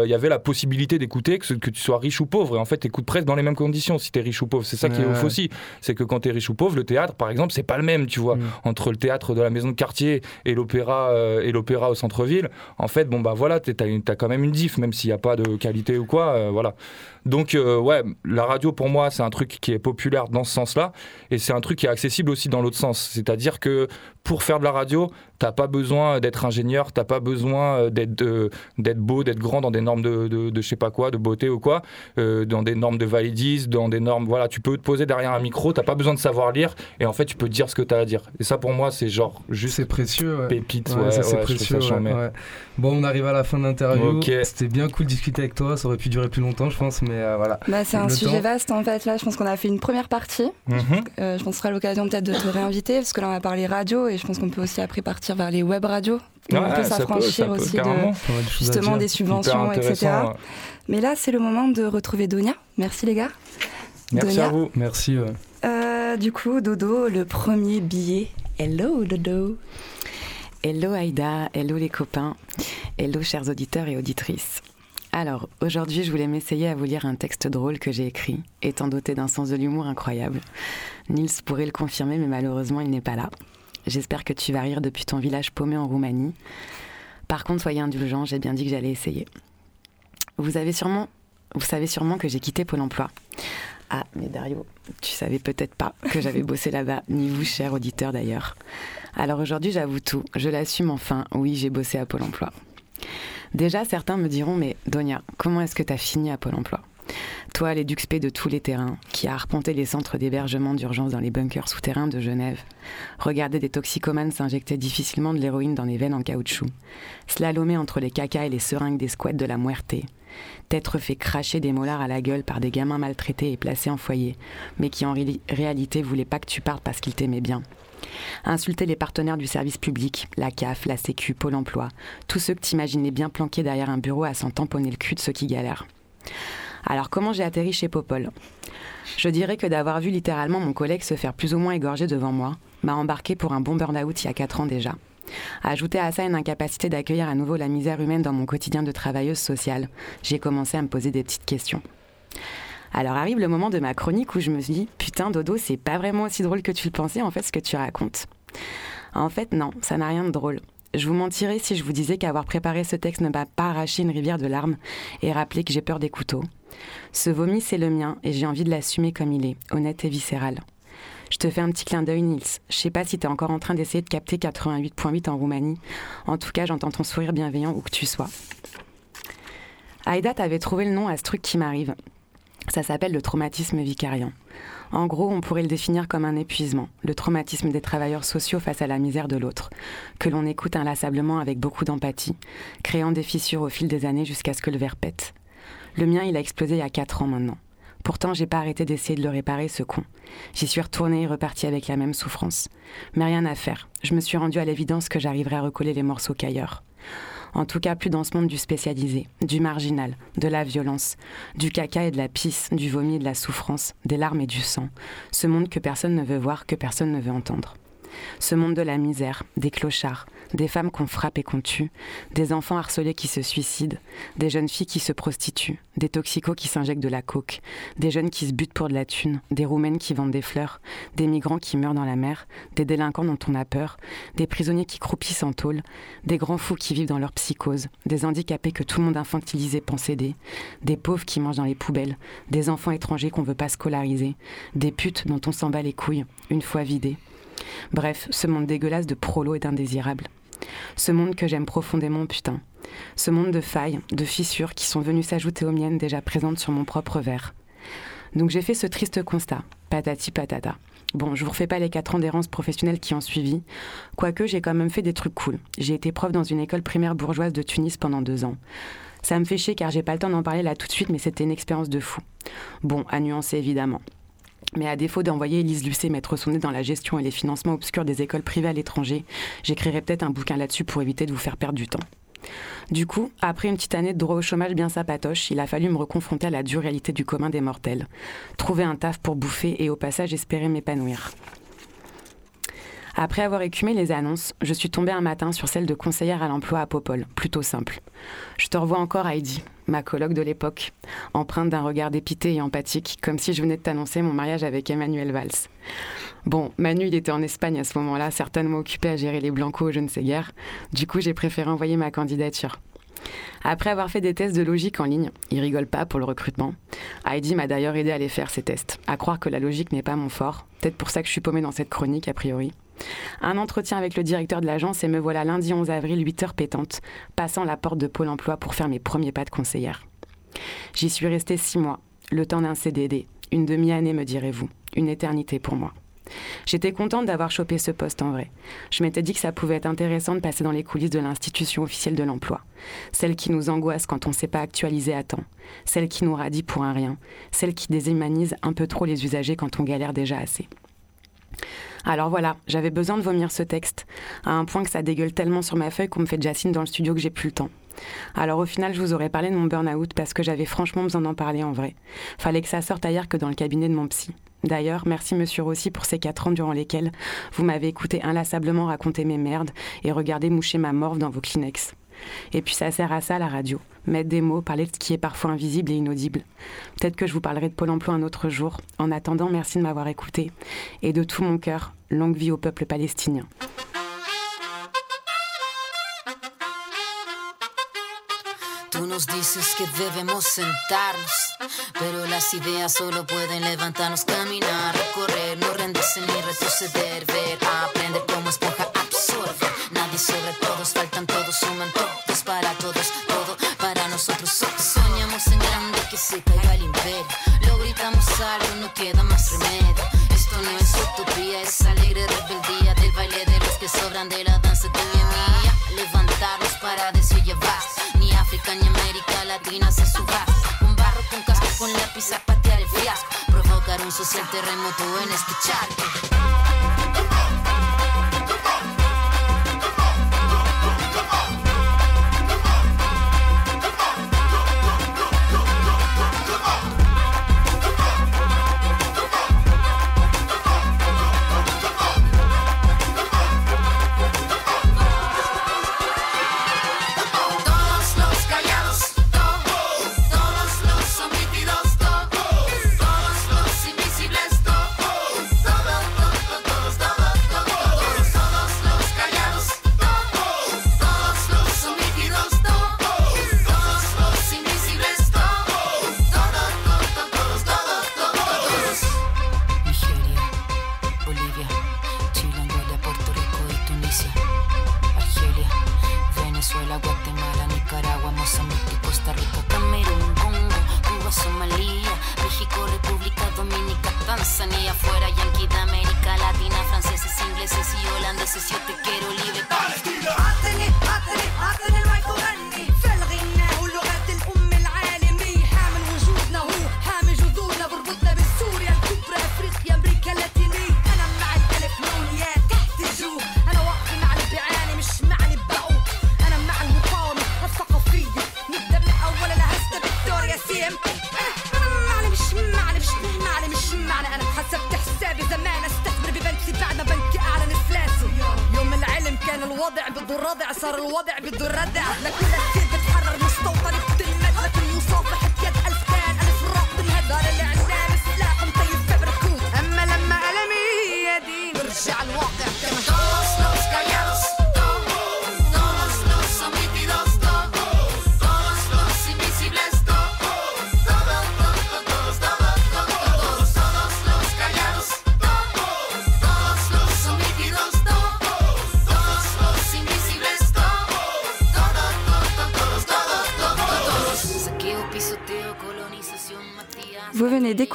il y avait la possibilité d'écouter que, que tu sois riche ou pauvre. Et en fait, t'écoutes presque dans les mêmes conditions si t'es riche ou pauvre. C'est ça qui est ouf aussi, c'est que quand t'es riche ou pauvre, le théâtre, par exemple, c'est pas le même, tu vois, mm. entre le théâtre de la maison de quartier et l'opéra euh, et l'opéra au centre-ville. En fait, bon bah voilà, t'as as quand même une diff, même s'il n'y a pas de qualité ou quoi, euh, voilà. Donc euh, ouais, la radio pour moi c'est un truc qui est populaire dans ce sens-là et c'est un truc qui est accessible aussi dans l'autre sens. C'est-à-dire que pour faire de la radio, t'as pas besoin d'être ingénieur, t'as pas besoin euh, d'être beau, d'être grand dans des normes de, de, de, je sais pas quoi, de beauté ou quoi, euh, dans des normes de validisme, dans des normes, voilà, tu peux te poser derrière un micro, t'as pas besoin de savoir lire et en fait tu peux dire ce que t'as à dire. Et ça pour moi c'est genre juste c'est précieux, ouais. pépite, ouais, ça c'est précieux. bon, on arrive à la fin de l'interview. C'était bien cool de discuter avec toi, ça aurait pu durer plus longtemps, je pense, mais euh, voilà. Bah, c'est un sujet vaste en fait. Là, je pense qu'on a fait une première partie. Mhm. Euh, je pense que ce sera l'occasion peut-être de te réinviter parce que là, on a parlé radio et je pense qu'on peut aussi après partir vers les web radios. on peut s'affranchir aussi de, justement des subventions, etc. Mais là, c'est le moment de retrouver Donia. Merci les gars. Merci à vous. Merci. Euh, du coup, Dodo, le premier billet. Hello Dodo. Hello Aïda, hello les copains, hello chers auditeurs et auditrices. Alors, aujourd'hui, je voulais m'essayer à vous lire un texte drôle que j'ai écrit, étant doté d'un sens de l'humour incroyable. Nils pourrait le confirmer, mais malheureusement, il n'est pas là. J'espère que tu vas rire depuis ton village paumé en Roumanie. Par contre, soyez indulgents, j'ai bien dit que j'allais essayer. Vous savez sûrement que j'ai quitté Pôle Emploi. Ah, mais Dario, tu savais peut-être pas que j'avais bossé là-bas, ni vous, cher auditeur d'ailleurs. Alors aujourd'hui, j'avoue tout, je l'assume enfin, oui, j'ai bossé à Pôle Emploi. Déjà, certains me diront, mais Donia, comment est-ce que tu as fini à Pôle emploi? Toi, l'éduxpé de tous les terrains, qui a arpenté les centres d'hébergement d'urgence dans les bunkers souterrains de Genève, regardé des toxicomanes s'injecter difficilement de l'héroïne dans les veines en caoutchouc, slalomer entre les cacas et les seringues des squats de la Muerte, t'être fait cracher des molars à la gueule par des gamins maltraités et placés en foyer, mais qui en réalité voulaient pas que tu partes parce qu'ils t'aimaient bien. Insulter les partenaires du service public, la CAF, la Sécu, Pôle emploi, tous ceux que t'imaginais bien planqués derrière un bureau à s'en tamponner le cul de ceux qui galèrent. Alors comment j'ai atterri chez Popol? Je dirais que d'avoir vu littéralement mon collègue se faire plus ou moins égorger devant moi m'a embarqué pour un bon burn-out il y a 4 ans déjà. Ajouter à ça une incapacité d'accueillir à nouveau la misère humaine dans mon quotidien de travailleuse sociale, j'ai commencé à me poser des petites questions. Alors arrive le moment de ma chronique où je me dis Putain, Dodo, c'est pas vraiment aussi drôle que tu le pensais en fait ce que tu racontes. En fait, non, ça n'a rien de drôle. Je vous mentirais si je vous disais qu'avoir préparé ce texte ne m'a pas arraché une rivière de larmes et rappelé que j'ai peur des couteaux. Ce vomi, c'est le mien et j'ai envie de l'assumer comme il est, honnête et viscéral. Je te fais un petit clin d'œil, Nils. Je sais pas si tu es encore en train d'essayer de capter 88.8 en Roumanie. En tout cas, j'entends ton sourire bienveillant où que tu sois. Aïda, t'avais trouvé le nom à ce truc qui m'arrive. Ça s'appelle le traumatisme vicariant. En gros, on pourrait le définir comme un épuisement, le traumatisme des travailleurs sociaux face à la misère de l'autre, que l'on écoute inlassablement avec beaucoup d'empathie, créant des fissures au fil des années jusqu'à ce que le verre pète. Le mien, il a explosé il y a 4 ans maintenant. Pourtant, j'ai pas arrêté d'essayer de le réparer, ce con. J'y suis retournée et repartie avec la même souffrance. Mais rien à faire. Je me suis rendue à l'évidence que j'arriverais à recoller les morceaux qu'ailleurs. En tout cas, plus dans ce monde du spécialisé, du marginal, de la violence, du caca et de la pisse, du vomi et de la souffrance, des larmes et du sang. Ce monde que personne ne veut voir, que personne ne veut entendre. Ce monde de la misère, des clochards, des femmes qu'on frappe et qu'on tue, des enfants harcelés qui se suicident, des jeunes filles qui se prostituent, des toxicos qui s'injectent de la coke, des jeunes qui se butent pour de la thune, des roumaines qui vendent des fleurs, des migrants qui meurent dans la mer, des délinquants dont on a peur, des prisonniers qui croupissent en tôle, des grands fous qui vivent dans leur psychose, des handicapés que tout le monde infantilisé pense aider, des pauvres qui mangent dans les poubelles, des enfants étrangers qu'on veut pas scolariser, des putes dont on s'en bat les couilles, une fois vidées. Bref, ce monde dégueulasse de prolo et d'indésirable. Ce monde que j'aime profondément, putain. Ce monde de failles, de fissures qui sont venues s'ajouter aux miennes déjà présentes sur mon propre verre. Donc j'ai fait ce triste constat, patati patata. Bon, je vous refais pas les quatre ans d'errance professionnelle qui ont suivi, quoique j'ai quand même fait des trucs cool. J'ai été prof dans une école primaire bourgeoise de Tunis pendant deux ans. Ça me fait chier car j'ai pas le temps d'en parler là tout de suite, mais c'était une expérience de fou. Bon, à nuancer évidemment. Mais à défaut d'envoyer Elise Lucet mettre son nez dans la gestion et les financements obscurs des écoles privées à l'étranger, j'écrirai peut-être un bouquin là-dessus pour éviter de vous faire perdre du temps. Du coup, après une petite année de droit au chômage bien sapatoche, il a fallu me reconfronter à la dure réalité du commun des mortels. Trouver un taf pour bouffer et au passage espérer m'épanouir. Après avoir écumé les annonces, je suis tombée un matin sur celle de conseillère à l'emploi à Popol, plutôt simple. Je te revois encore Heidi, ma colloque de l'époque, empreinte d'un regard dépité et empathique, comme si je venais de t'annoncer mon mariage avec Emmanuel Valls. Bon, Manu, il était en Espagne à ce moment-là, certainement occupé à gérer les blancos, je ne sais guère. Du coup, j'ai préféré envoyer ma candidature. Après avoir fait des tests de logique en ligne, il rigole pas pour le recrutement. Heidi m'a d'ailleurs aidé à les faire ces tests. À croire que la logique n'est pas mon fort. Peut-être pour ça que je suis paumée dans cette chronique, a priori. Un entretien avec le directeur de l'agence et me voilà lundi 11 avril, 8 heures pétantes, passant la porte de Pôle emploi pour faire mes premiers pas de conseillère. J'y suis restée six mois, le temps d'un CDD, une demi-année me direz-vous, une éternité pour moi. J'étais contente d'avoir chopé ce poste en vrai. Je m'étais dit que ça pouvait être intéressant de passer dans les coulisses de l'institution officielle de l'emploi. Celle qui nous angoisse quand on ne sait pas actualiser à temps. Celle qui nous radie pour un rien. Celle qui déshumanise un peu trop les usagers quand on galère déjà assez. Alors voilà, j'avais besoin de vomir ce texte, à un point que ça dégueule tellement sur ma feuille qu'on me fait Jacine dans le studio que j'ai plus le temps. Alors au final, je vous aurais parlé de mon burn-out parce que j'avais franchement besoin d'en parler en vrai. Fallait que ça sorte ailleurs que dans le cabinet de mon psy. D'ailleurs, merci Monsieur Rossi pour ces quatre ans durant lesquels vous m'avez écouté inlassablement raconter mes merdes et regarder moucher ma morve dans vos Kleenex. Et puis ça sert à ça la radio, mettre des mots, parler de ce qui est parfois invisible et inaudible. Peut-être que je vous parlerai de Pôle Emploi un autre jour. En attendant, merci de m'avoir écouté. Et de tout mon cœur, longue vie au peuple palestinien. Tú nos dices que debemos sentarnos, pero las ideas solo pueden levantarnos, caminar, recorrer, no rendirse ni retroceder, ver, aprender como esponja absorbe. Nadie sobre todos, faltan todos, suman todos para todos, todo para nosotros. Soñamos en grande que se caiga el imperio. Lo gritamos algo, no queda más remedio. Esto no es utopía, es alegre rebeldía del baile de los que sobran de la danza de mi mía. Levantarnos para decir ya vas. Ni África ni América Latina se suba. Un barro con casco, con lápiz a patear el fiasco. Provocar un social terremoto en este charco.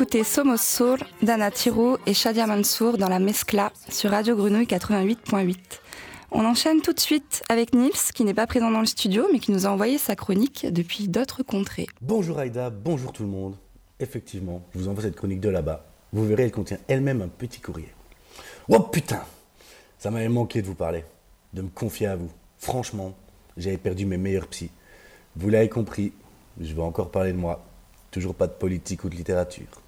D'écouter Somos Soul d'Anna Tiro et Shadia Mansour dans la Mescla sur Radio Grenouille 88.8. On enchaîne tout de suite avec Nils, qui n'est pas présent dans le studio, mais qui nous a envoyé sa chronique depuis d'autres contrées. Bonjour Aïda, bonjour tout le monde. Effectivement, je vous envoie cette chronique de là-bas. Vous verrez, elle contient elle-même un petit courrier. Oh putain Ça m'avait manqué de vous parler, de me confier à vous. Franchement, j'avais perdu mes meilleurs psys. Vous l'avez compris, je vais encore parler de moi. Toujours pas de politique ou de littérature.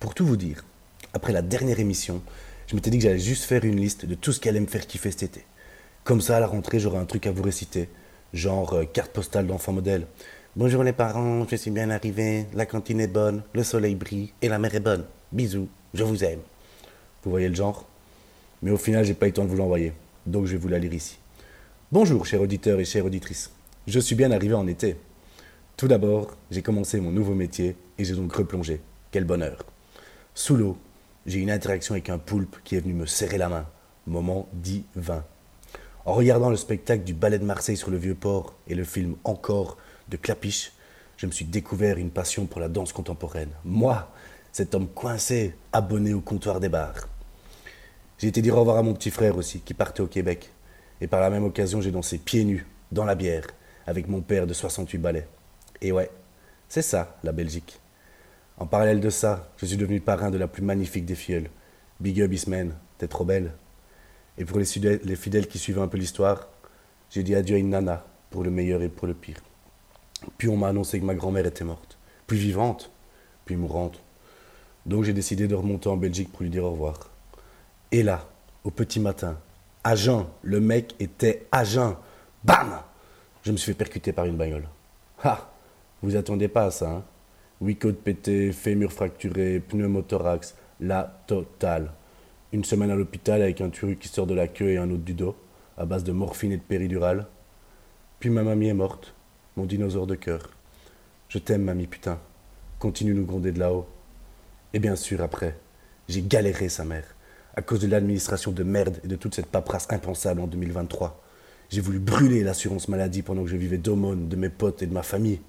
Pour tout vous dire, après la dernière émission, je m'étais dit que j'allais juste faire une liste de tout ce qui allait me faire kiffer cet été. Comme ça, à la rentrée, j'aurai un truc à vous réciter, genre euh, carte postale d'enfant modèle. Bonjour les parents, je suis bien arrivé, la cantine est bonne, le soleil brille et la mer est bonne. Bisous, je vous aime. Vous voyez le genre? Mais au final, j'ai pas eu le temps de vous l'envoyer, donc je vais vous la lire ici. Bonjour, chers auditeurs et chères auditrices. Je suis bien arrivé en été. Tout d'abord, j'ai commencé mon nouveau métier et j'ai donc replongé. Quel bonheur. Sous l'eau, j'ai eu une interaction avec un poulpe qui est venu me serrer la main. Moment divin. En regardant le spectacle du Ballet de Marseille sur le Vieux-Port et le film Encore de Clapiche, je me suis découvert une passion pour la danse contemporaine. Moi, cet homme coincé, abonné au comptoir des bars. J'ai été dire au revoir à mon petit frère aussi, qui partait au Québec. Et par la même occasion, j'ai dansé pieds nus, dans la bière, avec mon père de 68 ballets. Et ouais, c'est ça, la Belgique. En parallèle de ça, je suis devenu parrain de la plus magnifique des filleuls. Big up Ismen, t'es trop belle. Et pour les, les fidèles qui suivent un peu l'histoire, j'ai dit adieu à une nana, pour le meilleur et pour le pire. Puis on m'a annoncé que ma grand-mère était morte. Puis vivante, puis mourante. Donc j'ai décidé de remonter en Belgique pour lui dire au revoir. Et là, au petit matin, à jeun, le mec était à jeun. Bam Je me suis fait percuter par une bagnole. Ha vous attendez pas à ça, hein Huit côtes pétées, fémur fracturé, pneumothorax, la totale. Une semaine à l'hôpital avec un turu qui sort de la queue et un autre du dos, à base de morphine et de péridurale. Puis ma mamie est morte, mon dinosaure de cœur. Je t'aime, mamie, putain. Continue nous gronder de là-haut. Et bien sûr, après, j'ai galéré sa mère, à cause de l'administration de merde et de toute cette paperasse impensable en 2023. J'ai voulu brûler l'assurance maladie pendant que je vivais d'aumônes, de mes potes et de ma famille.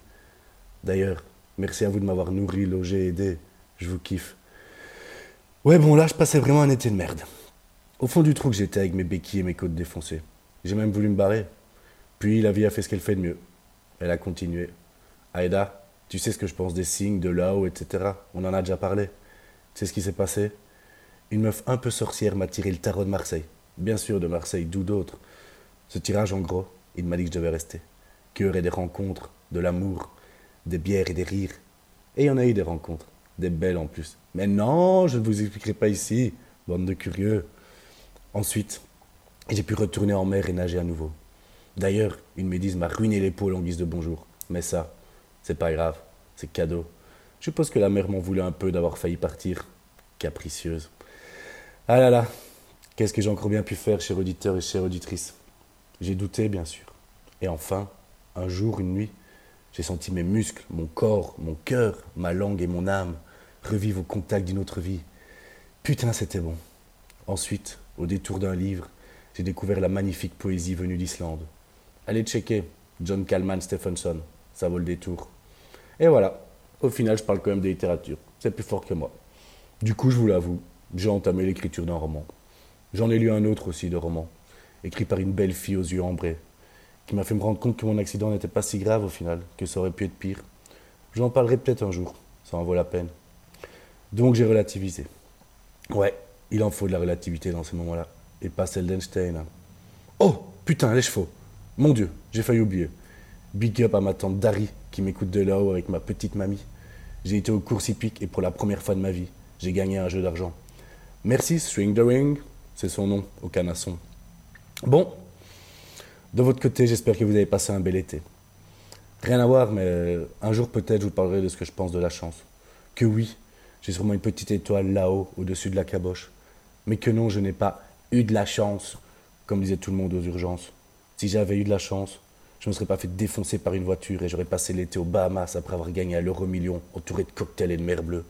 D'ailleurs, merci à vous de m'avoir nourri, logé, aidé. Je vous kiffe. Ouais, bon, là, je passais vraiment un été de merde. Au fond du trou que j'étais avec mes béquilles et mes côtes défoncées. J'ai même voulu me barrer. Puis la vie a fait ce qu'elle fait de mieux. Elle a continué. Aïda, tu sais ce que je pense des signes, de là-haut, etc. On en a déjà parlé. C'est ce qui s'est passé? Une meuf un peu sorcière m'a tiré le tarot de Marseille. Bien sûr de Marseille, d'où d'autres. Ce tirage, en gros, il m'a dit que je devais rester. Qu'il y aurait des rencontres, de l'amour, des bières et des rires. Et il y en a eu des rencontres, des belles en plus. Mais non, je ne vous expliquerai pas ici, bande de curieux. Ensuite, j'ai pu retourner en mer et nager à nouveau. D'ailleurs, une médise m'a ruiné l'épaule en guise de bonjour. Mais ça, c'est pas grave, c'est cadeau. Je suppose que la mère m'en voulait un peu d'avoir failli partir. Capricieuse. Ah là là, qu'est-ce que j'ai encore bien pu faire, chers auditeurs et chères auditrices? J'ai douté, bien sûr. Et enfin, un jour, une nuit, j'ai senti mes muscles, mon corps, mon cœur, ma langue et mon âme revivre au contact d'une autre vie. Putain, c'était bon. Ensuite, au détour d'un livre, j'ai découvert la magnifique poésie venue d'Islande. Allez checker, John Kalman Stephenson, ça vaut le détour. Et voilà, au final, je parle quand même de littérature. C'est plus fort que moi. Du coup, je vous l'avoue, j'ai entamé l'écriture d'un roman. J'en ai lu un autre aussi de roman, écrit par une belle fille aux yeux ambrés, qui m'a fait me rendre compte que mon accident n'était pas si grave au final, que ça aurait pu être pire. J'en parlerai peut-être un jour, ça en vaut la peine. Donc j'ai relativisé. Ouais, il en faut de la relativité dans ces moments-là, et pas celle d'Einstein. hein. Oh, putain, les chevaux. Mon Dieu, j'ai failli oublier. Big up à ma tante Dari, qui m'écoute de là-haut avec ma petite mamie. J'ai été aux courses hippiques et pour la première fois de ma vie, j'ai gagné un jeu d'argent. Merci, String the Ring, c'est son nom au canasson. Bon, de votre côté, j'espère que vous avez passé un bel été. Rien à voir, mais euh, un jour peut-être je vous parlerai de ce que je pense de la chance. Que oui, j'ai sûrement une petite étoile là-haut, au-dessus de la caboche. Mais que non, je n'ai pas eu de la chance, comme disait tout le monde aux urgences. Si j'avais eu de la chance, je ne me serais pas fait défoncer par une voiture et j'aurais passé l'été aux Bahamas après avoir gagné à l'euro million, entouré de cocktails et de mer bleue.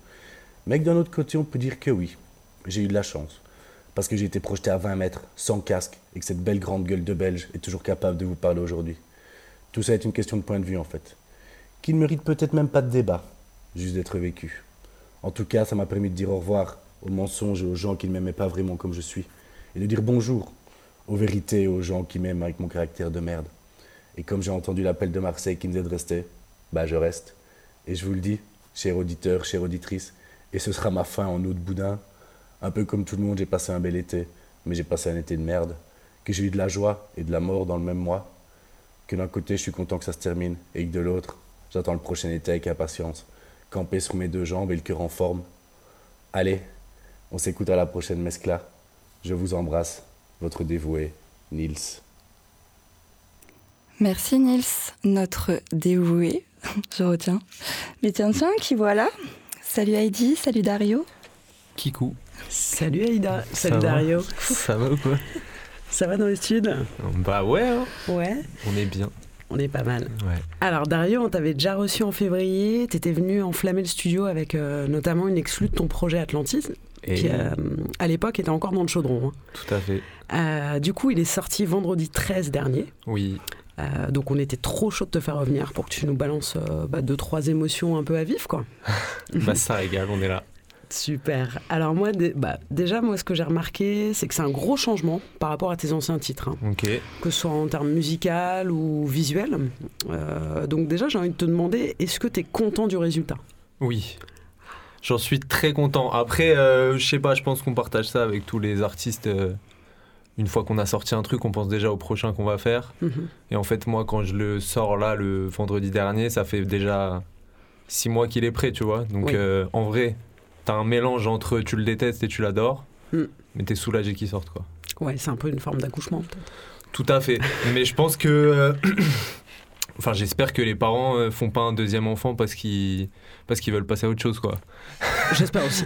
Mais que d'un autre côté, on peut dire que oui, j'ai eu de la chance. Parce que j'ai été projeté à 20 mètres, sans casque, et que cette belle grande gueule de Belge est toujours capable de vous parler aujourd'hui. Tout ça est une question de point de vue en fait, qui ne mérite peut-être même pas de débat, juste d'être vécu. En tout cas, ça m'a permis de dire au revoir aux mensonges et aux gens qui ne m'aimaient pas vraiment comme je suis, et de dire bonjour aux vérités et aux gens qui m'aiment avec mon caractère de merde. Et comme j'ai entendu l'appel de Marseille qui me disait de rester, bah je reste. Et je vous le dis, chers auditeurs, chères auditrices, et ce sera ma fin en eau de boudin. Un peu comme tout le monde, j'ai passé un bel été, mais j'ai passé un été de merde. Que j'ai eu de la joie et de la mort dans le même mois. Que d'un côté, je suis content que ça se termine, et que de l'autre, j'attends le prochain été avec impatience. Camper sur mes deux jambes et le cœur en forme. Allez, on s'écoute à la prochaine mescla. Je vous embrasse, votre dévoué, Nils. Merci Nils, notre dévoué, je retiens. Mais tiens, tiens, qui voilà Salut Heidi, salut Dario. Kikou. Salut Aïda, salut Dario. Ça va ou quoi Ça va dans le sud Bah ouais, hein. Ouais, on est bien. on est pas mal. Ouais. Alors Dario, on t'avait déjà reçu en février, t'étais venu enflammer le studio avec euh, notamment une exclue de ton projet Atlantis, Et qui euh, à l'époque était encore dans le chaudron. hein. tout à fait. Euh, du coup, il est sorti vendredi 13 dernier. Oui. Donc on était trop chaud de te faire revenir pour que tu nous balances bah, deux, trois émotions un peu à vif, quoi. bah ça régale, on est là. Super. Alors moi, bah, déjà, moi, ce que j'ai remarqué, c'est que c'est un gros changement par rapport à tes anciens titres. hein. Ok. que ce soit en termes musical ou visuel. Euh, donc déjà, j'ai envie de te demander, est-ce que tu es content du résultat? Oui. J'en suis très content. Après, euh, je sais pas, je pense qu'on partage ça avec tous les artistes. euh, une fois qu'on a sorti un truc, on pense déjà au prochain qu'on va faire. Mhm. Et en fait, moi, quand je le sors là, le vendredi dernier, ça fait déjà six mois qu'il est prêt, tu vois. Donc, Oui. euh, en vrai, t'as un mélange entre tu le détestes et tu l'adores. Mm. Mais t'es soulagé qu'il sorte, quoi. Ouais, c'est un peu une forme d'accouchement. peut-être. Tout à fait. Mais je pense que. euh, Enfin, j'espère que les parents euh, font pas un deuxième enfant parce qu'ils parce qu'ils veulent passer à autre chose, quoi. J'espère aussi.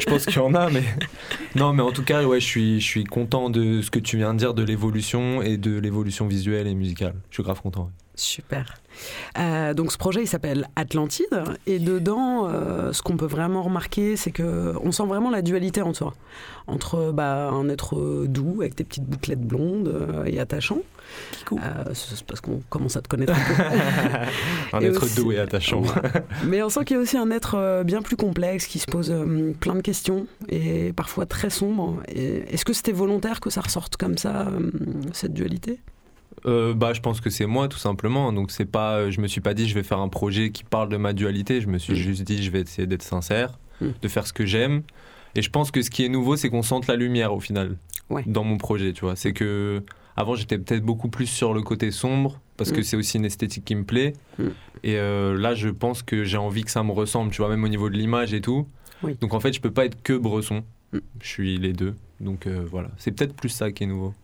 Je pense qu'il y en a, mais non, mais en tout cas, ouais, je suis je suis content de ce que tu viens de dire de l'évolution et de l'évolution visuelle et musicale. Je suis grave content. ouais. Super. Euh, donc ce projet, il s'appelle Atlantide. Et dedans, euh, ce qu'on peut vraiment remarquer, c'est que on sent vraiment la dualité en toi. Entre bah, un être doux, avec tes petites bouclettes blondes euh, et attachant. C'est parce qu'on commence à te connaître un peu. Un Et être aussi- doux et attachant. Mais on sent qu'il y a aussi un être bien plus complexe qui se pose plein de questions et parfois très sombre. Est-ce que c'était volontaire que ça ressorte comme ça, cette dualité? Euh, bah, je pense que c'est moi tout simplement. Donc c'est pas, je me suis pas dit je vais faire un projet qui parle de ma dualité. Je me suis Mm. juste dit je vais essayer d'être sincère. Mm. de faire ce que j'aime. Et je pense que ce qui est nouveau, c'est qu'on sente la lumière au final Ouais. dans mon projet, tu vois. C'est que avant, j'étais peut-être beaucoup plus sur le côté sombre parce que Mm. c'est aussi une esthétique qui me plaît. Et euh, là, je pense que j'ai envie que ça me ressemble, tu vois, même au niveau de l'image et tout. Oui. Donc en fait, je peux pas être que Bresson. Je suis les deux. Donc euh, voilà, c'est peut-être plus ça qui est nouveau.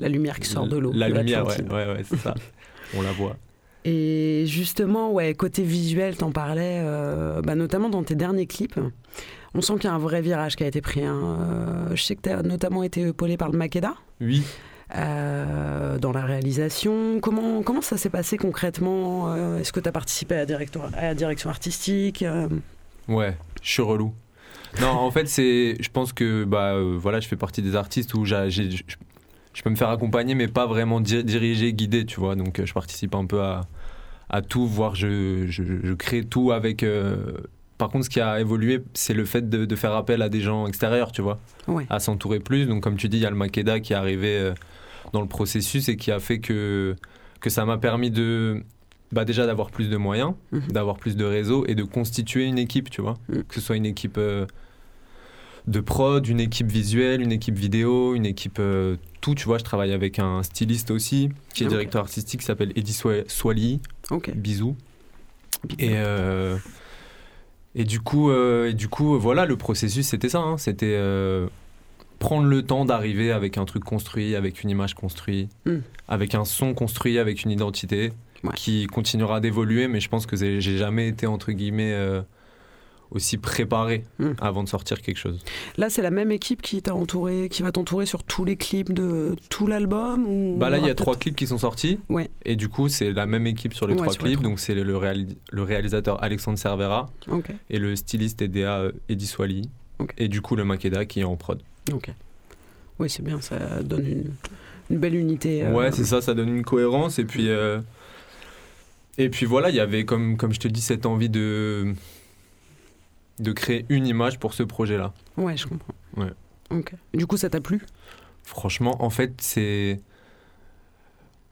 La lumière qui sort de l'eau. La de lumière, ouais, ouais, ouais, c'est ça. On la voit. Et justement, ouais, côté visuel, t'en parlais, euh, bah, notamment dans tes derniers clips. On sent qu'il y a un vrai virage qui a été pris. hein. Euh, je sais que tu as notamment été épaulé par le Makeda Oui. euh, dans la réalisation. Comment, comment ça s'est passé concrètement Est-ce que tu as participé à la, director- à la direction artistique Ouais, je suis relou. Non, en fait, c'est, je pense que bah euh, voilà, je fais partie des artistes où j'ai- je, peux me faire accompagner, mais pas vraiment di- diriger, guider, tu vois. Donc, euh, je participe un peu à, à tout, voire je, je, je crée tout avec. euh, Par contre, ce qui a évolué, c'est le fait de, de faire appel à des gens extérieurs, tu vois, Ouais. à s'entourer plus. Donc, comme tu dis, il y a le Makeda qui est arrivé euh, dans le processus et qui a fait que que ça m'a permis de bah déjà d'avoir plus de moyens, Mhm. d'avoir plus de réseaux et de constituer une équipe, tu vois. Mhm. Que ce soit une équipe euh, de prod, une équipe visuelle, une équipe vidéo, une équipe euh, tout, tu vois. Je travaille avec un styliste aussi, qui est Ok. directeur artistique, qui s'appelle Eddie Swa- Swali. Ok. Bisous. Et, euh, et du coup, euh, et du coup, voilà, le processus, c'était ça. hein. C'était prendre le temps d'arriver avec un truc construit, avec une image construite, Mm. avec un son construit, avec une identité Ouais. qui continuera d'évoluer. Mais je pense que j'ai j'ai jamais été, entre guillemets, euh, aussi préparé Mm. avant de sortir quelque chose. Là, c'est la même équipe qui t'a entouré, qui va t'entourer sur tous les clips de tout l'album ou Bah là, il y a trois clips qui sont sortis. Ouais. Et du coup, c'est la même équipe sur les Ouais, trois sur les clips. trois. Donc, c'est le, réali- le réalisateur Alexandre Cervera et le styliste et DA Eddie Swali. Ok. Et du coup, le Makeda qui est en prod. Ok. Oui, c'est bien, ça donne une, une belle unité. euh, Ouais, c'est ça, ça donne une cohérence. Et puis, euh, et puis voilà, il y avait, comme, comme je te dis, cette envie de, de créer une image pour ce projet-là. Ouais, je comprends. Ouais. Du coup, ça t'a plu? Franchement, en fait, c'est.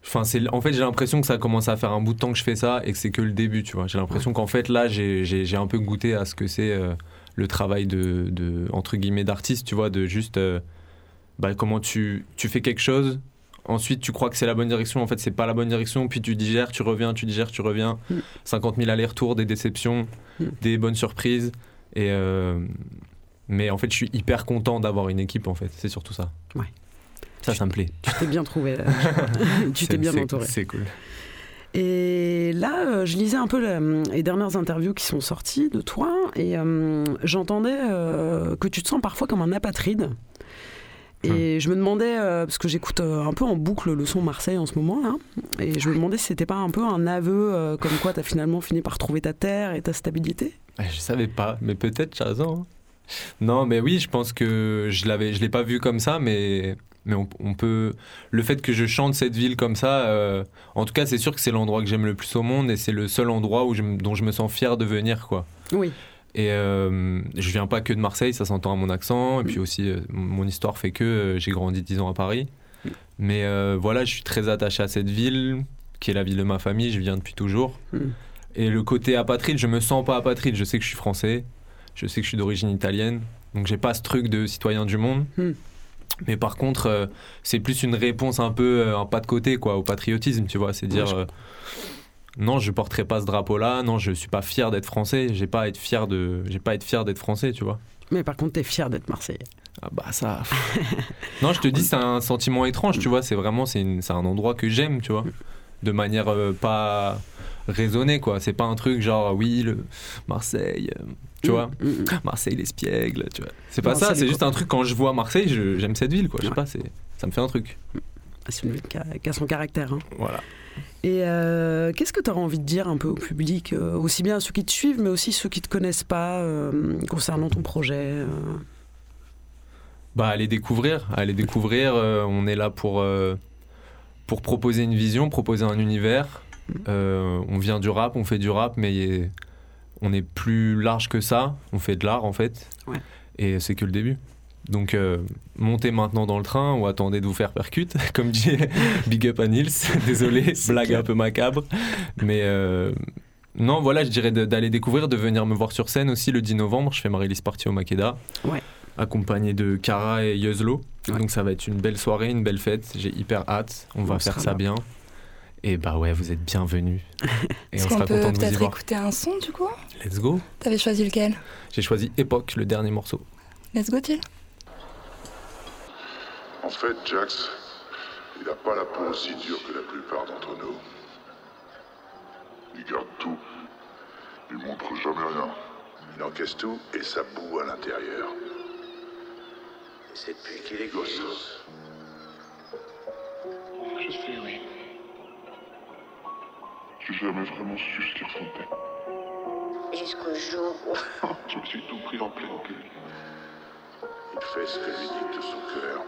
Enfin, c'est... En fait, j'ai l'impression que ça commence à faire un bout de temps que je fais ça et que c'est que le début, tu vois. J'ai l'impression qu'en fait, là, j'ai, j'ai, j'ai un peu goûté à ce que c'est euh, le travail de, de, entre guillemets, d'artiste, tu vois, de juste. euh, bah, comment tu, tu fais quelque chose, ensuite tu crois que c'est la bonne direction, en fait, c'est pas la bonne direction, puis tu digères, tu reviens, tu digères, tu reviens. Mm. 50 000 allers-retours, des déceptions, Mm. des bonnes surprises. Et. euh, mais en fait, je suis hyper content d'avoir une équipe, en fait. C'est surtout ça. Ouais. Ça, ça me plaît. Tu t'es bien trouvé. là, tu t'es bien entouré. C'est cool. Et là, euh, je lisais un peu la- les dernières interviews qui sont sorties de toi et euh, j'entendais euh, que tu te sens parfois comme un apatride. Et je me demandais, euh, parce que j'écoute euh, un peu en boucle le son Marseille en ce moment, là, et je me demandais si c'était pas un peu un aveu euh, comme quoi tu as finalement fini par trouver ta terre et ta stabilité. Je savais pas, mais peut-être, tu as raison. hein. Non, mais oui, je pense que je l'avais, je l'ai pas vu comme ça, mais mais on, on peut. Le fait que je chante cette ville comme ça, en tout cas, c'est sûr que c'est l'endroit que j'aime le plus au monde et c'est le seul endroit où je, dont je me sens fier de venir, quoi. Oui. Et euh, je viens pas que de Marseille, ça s'entend à mon accent. Et puis aussi, euh, mon histoire fait que euh, j'ai grandi 10 ans à Paris. Mais euh, voilà, je suis très attaché à cette ville, qui est la ville de ma famille. Je viens depuis toujours. Mm. Et le côté apatride, je me sens pas apatride. Je sais que je suis français. Je sais que je suis d'origine italienne. Donc j'ai pas ce truc de citoyen du monde. Mm. Mais par contre, c'est plus une réponse un peu, un pas de côté, quoi, au patriotisme, tu vois. C'est dire. je non, je porterai pas ce drapeau-là. Non, je suis pas fier d'être français. J'ai pas à être fier de, j'ai pas à être fier d'être français, tu vois. Mais par contre, tu es fier d'être Marseillais. Ah bah ça. non, je te dis, c'est un sentiment étrange, tu vois. C'est vraiment, c'est, une- c'est un endroit que j'aime, tu vois, de manière euh, pas raisonnée, quoi. C'est pas un truc genre, oui, le Marseille, euh, tu vois. Mm, mm. Marseille, l'espiègle, tu vois. C'est pas Non, ça. C'est juste un truc quand je vois Marseille, je- j'aime cette ville, quoi. Je sais Ouais. pas, c'est, ça me fait un truc. Ah, C'est une ville qui a, qui a son caractère. hein. Voilà. Et euh, qu'est-ce que tu auras envie de dire un peu au public, euh, aussi bien à ceux qui te suivent, mais aussi ceux qui te connaissent pas, euh, concernant ton projet Bah, aller découvrir, aller découvrir. on est là pour, pour proposer une vision, proposer un univers. Euh, on vient du rap, on fait du rap, mais on est plus large que ça. On fait de l'art en fait. Ouais. Et c'est que le début. Donc, euh, montez maintenant dans le train ou attendez de vous faire percute, comme dit Big Up à Nils. Désolé, blague clair. un peu macabre. Mais, euh, Non, voilà, je dirais d'aller découvrir, de venir me voir sur scène aussi le 10 novembre. Je fais ma release party au Makeda. Ouais. Accompagné de Kara et Yuzlo. Ouais. Donc ça va être une belle soirée, une belle fête. J'ai hyper hâte. On va faire ça là. bien. Et bah ouais, vous êtes bienvenus. Et on sera peut content de vous y peut-être voir. écouter un son du coup? Let's go. T'avais choisi lequel? J'ai choisi Époque, le dernier morceau. Let's go, Thiel. En fait, Jax, il n'a pas la peau aussi dure que la plupart d'entre nous. Il garde tout. Il montre jamais rien. Il encaisse tout et ça boue à l'intérieur. Et c'est depuis qu'il est gosse. Je sais, oui. J'ai jamais vraiment su ce qu'il ressentait. Jusqu'au jour où Je me suis tout pris en pleine gueule. Il fait ce que lui dicte son cœur.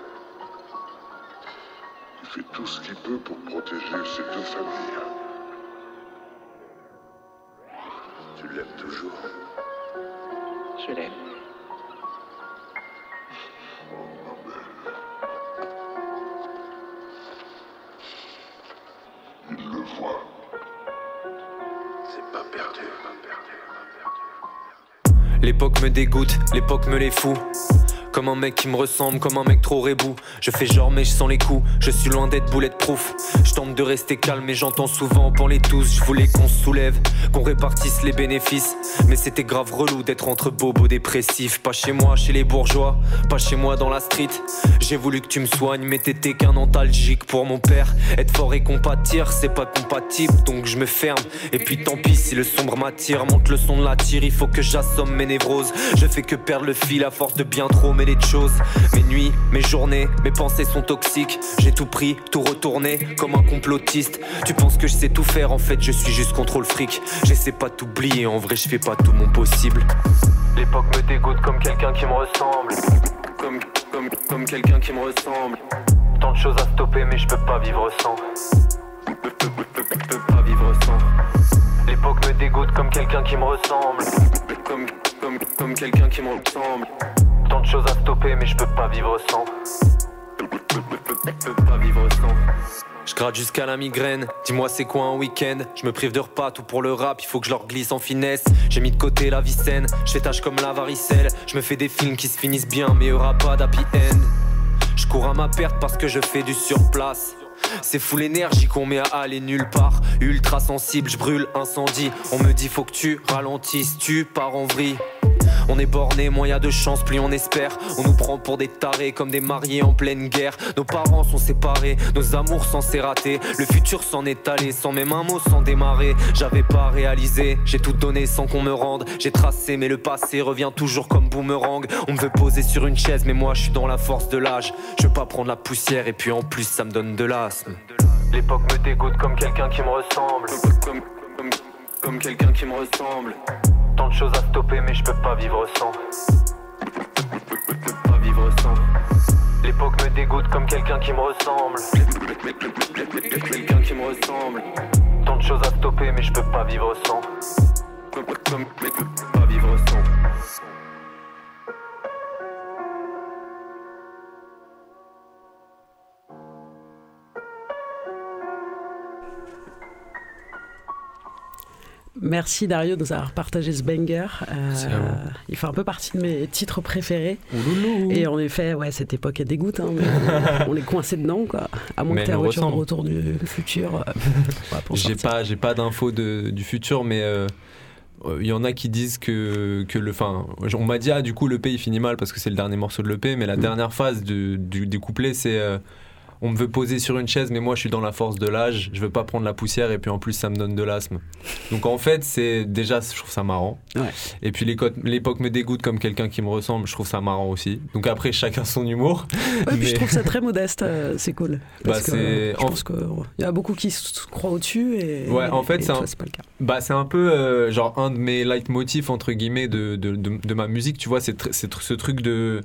Il fait tout ce qu'il peut pour protéger ses deux familles. Tu l'aimes toujours. Je l'aime. Il le voit. C'est pas perdu, pas perdu, pas perdu. L'époque me dégoûte, l'époque me les fout. Comme un mec qui me ressemble, comme un mec trop rebou. Je fais genre mais je sens les coups, je suis loin d'être bulletproof. Je tente de rester calme et j'entends souvent pour les tous. Je voulais qu'on se soulève, qu'on répartisse les bénéfices. Mais c'était grave relou d'être entre bobos dépressifs. Pas chez moi, chez les bourgeois, pas chez moi dans la street. J'ai voulu que tu me soignes, mais t'étais qu'un antalgique pour mon père. Être fort et compatir, c'est pas compatible, donc je me ferme. Et puis tant pis si le sombre m'attire, monte le son de la tire, il faut que j'assomme mes névroses. Je fais que perdre le fil à force de bien trop Mes nuits, mes journées, mes pensées sont toxiques. J'ai tout pris, tout retourné, comme un complotiste. Tu penses que je sais tout faire, en fait je suis juste contrôle fric. J'essaie pas t'oublier, en vrai je fais pas tout mon possible. L'époque me dégoûte comme quelqu'un qui me ressemble. Comme, comme, quelqu'un qui me ressemble. Tant de choses à stopper, mais je peux pas vivre sans. Peux, pas vivre sans. L'époque me dégoûte comme quelqu'un qui me ressemble. Comme, comme quelqu'un qui me ressemble. Tant de choses à stopper, mais je peux pas vivre sans. Peux-. Je gratte jusqu'à la migraine, dis-moi c'est quoi un week-end? Je me prive de repas, tout pour le rap, il faut que je leur glisse en finesse J'ai mis de côté la vie saine, je fais tâche comme la varicelle Je me fais des films qui se finissent bien, mais aura pas d'happy end Je cours à ma perte parce que je fais du surplace c'est fou l'énergie qu'on met à aller nulle part. Ultra sensible, je brûle, incendie. On me dit faut que tu ralentisses, tu pars en vrille. On est borné, moins y a de chance, plus on espère. On nous prend pour des tarés, comme des mariés en pleine guerre. Nos parents sont séparés, nos amours censés rater. Le futur s'en est allé, sans même un mot, sans démarrer. J'avais pas réalisé, j'ai tout donné sans qu'on me rende. J'ai tracé, mais le passé revient toujours comme boomerang. On me veut poser sur une chaise, mais moi je suis dans la force de l'âge. Je veux pas prendre la poussière, et puis en plus ça me donne de l'asthme. L'époque me dégoûte comme quelqu'un qui me ressemble. Comme quelqu'un qui me ressemble. Tant de choses à stopper, mais je peux pas vivre sans. Pas vivre sans. L'époque me dégoûte comme quelqu'un qui me ressemble. Quelqu'un qui me ressemble. Tant de choses à stopper, mais je peux pas vivre sans. Merci Dario de nous avoir partagé ce banger. Euh, il fait un peu partie de mes titres préférés. Ouloulou. Et en effet, ouais, cette époque est dégoûte. hein, on est coincé dedans, quoi. À moins Mais que voiture de retour du futur. euh, J'ai pas, j'ai pas d'infos du futur, mais euh, il y en a qui disent que, que le. Enfin, on m'a dit, ah, du coup, l'EP il finit mal parce que c'est le dernier morceau de l'EP, mais la Mm. dernière phase du, du, du couplet, c'est. euh, on me veut poser sur une chaise, mais moi je suis dans la force de l'âge, je veux pas prendre la poussière et puis en plus ça me donne de l'asthme. Donc en fait, c'est déjà, je trouve ça marrant. Ouais. Et puis l'époque me dégoûte comme quelqu'un qui me ressemble, je trouve ça marrant aussi. Donc après, chacun son humour. Ouais, puis je trouve ça très modeste, euh, c'est cool. Parce Bah, que, c'est- euh, je en- pense qu'il y a beaucoup qui se croient au-dessus et, Ouais, en fait, c'est un- pas le cas. Bah, c'est un peu euh, genre un de mes leitmotifs entre guillemets de, de, de, de ma musique, tu vois, c'est tr- ce truc de.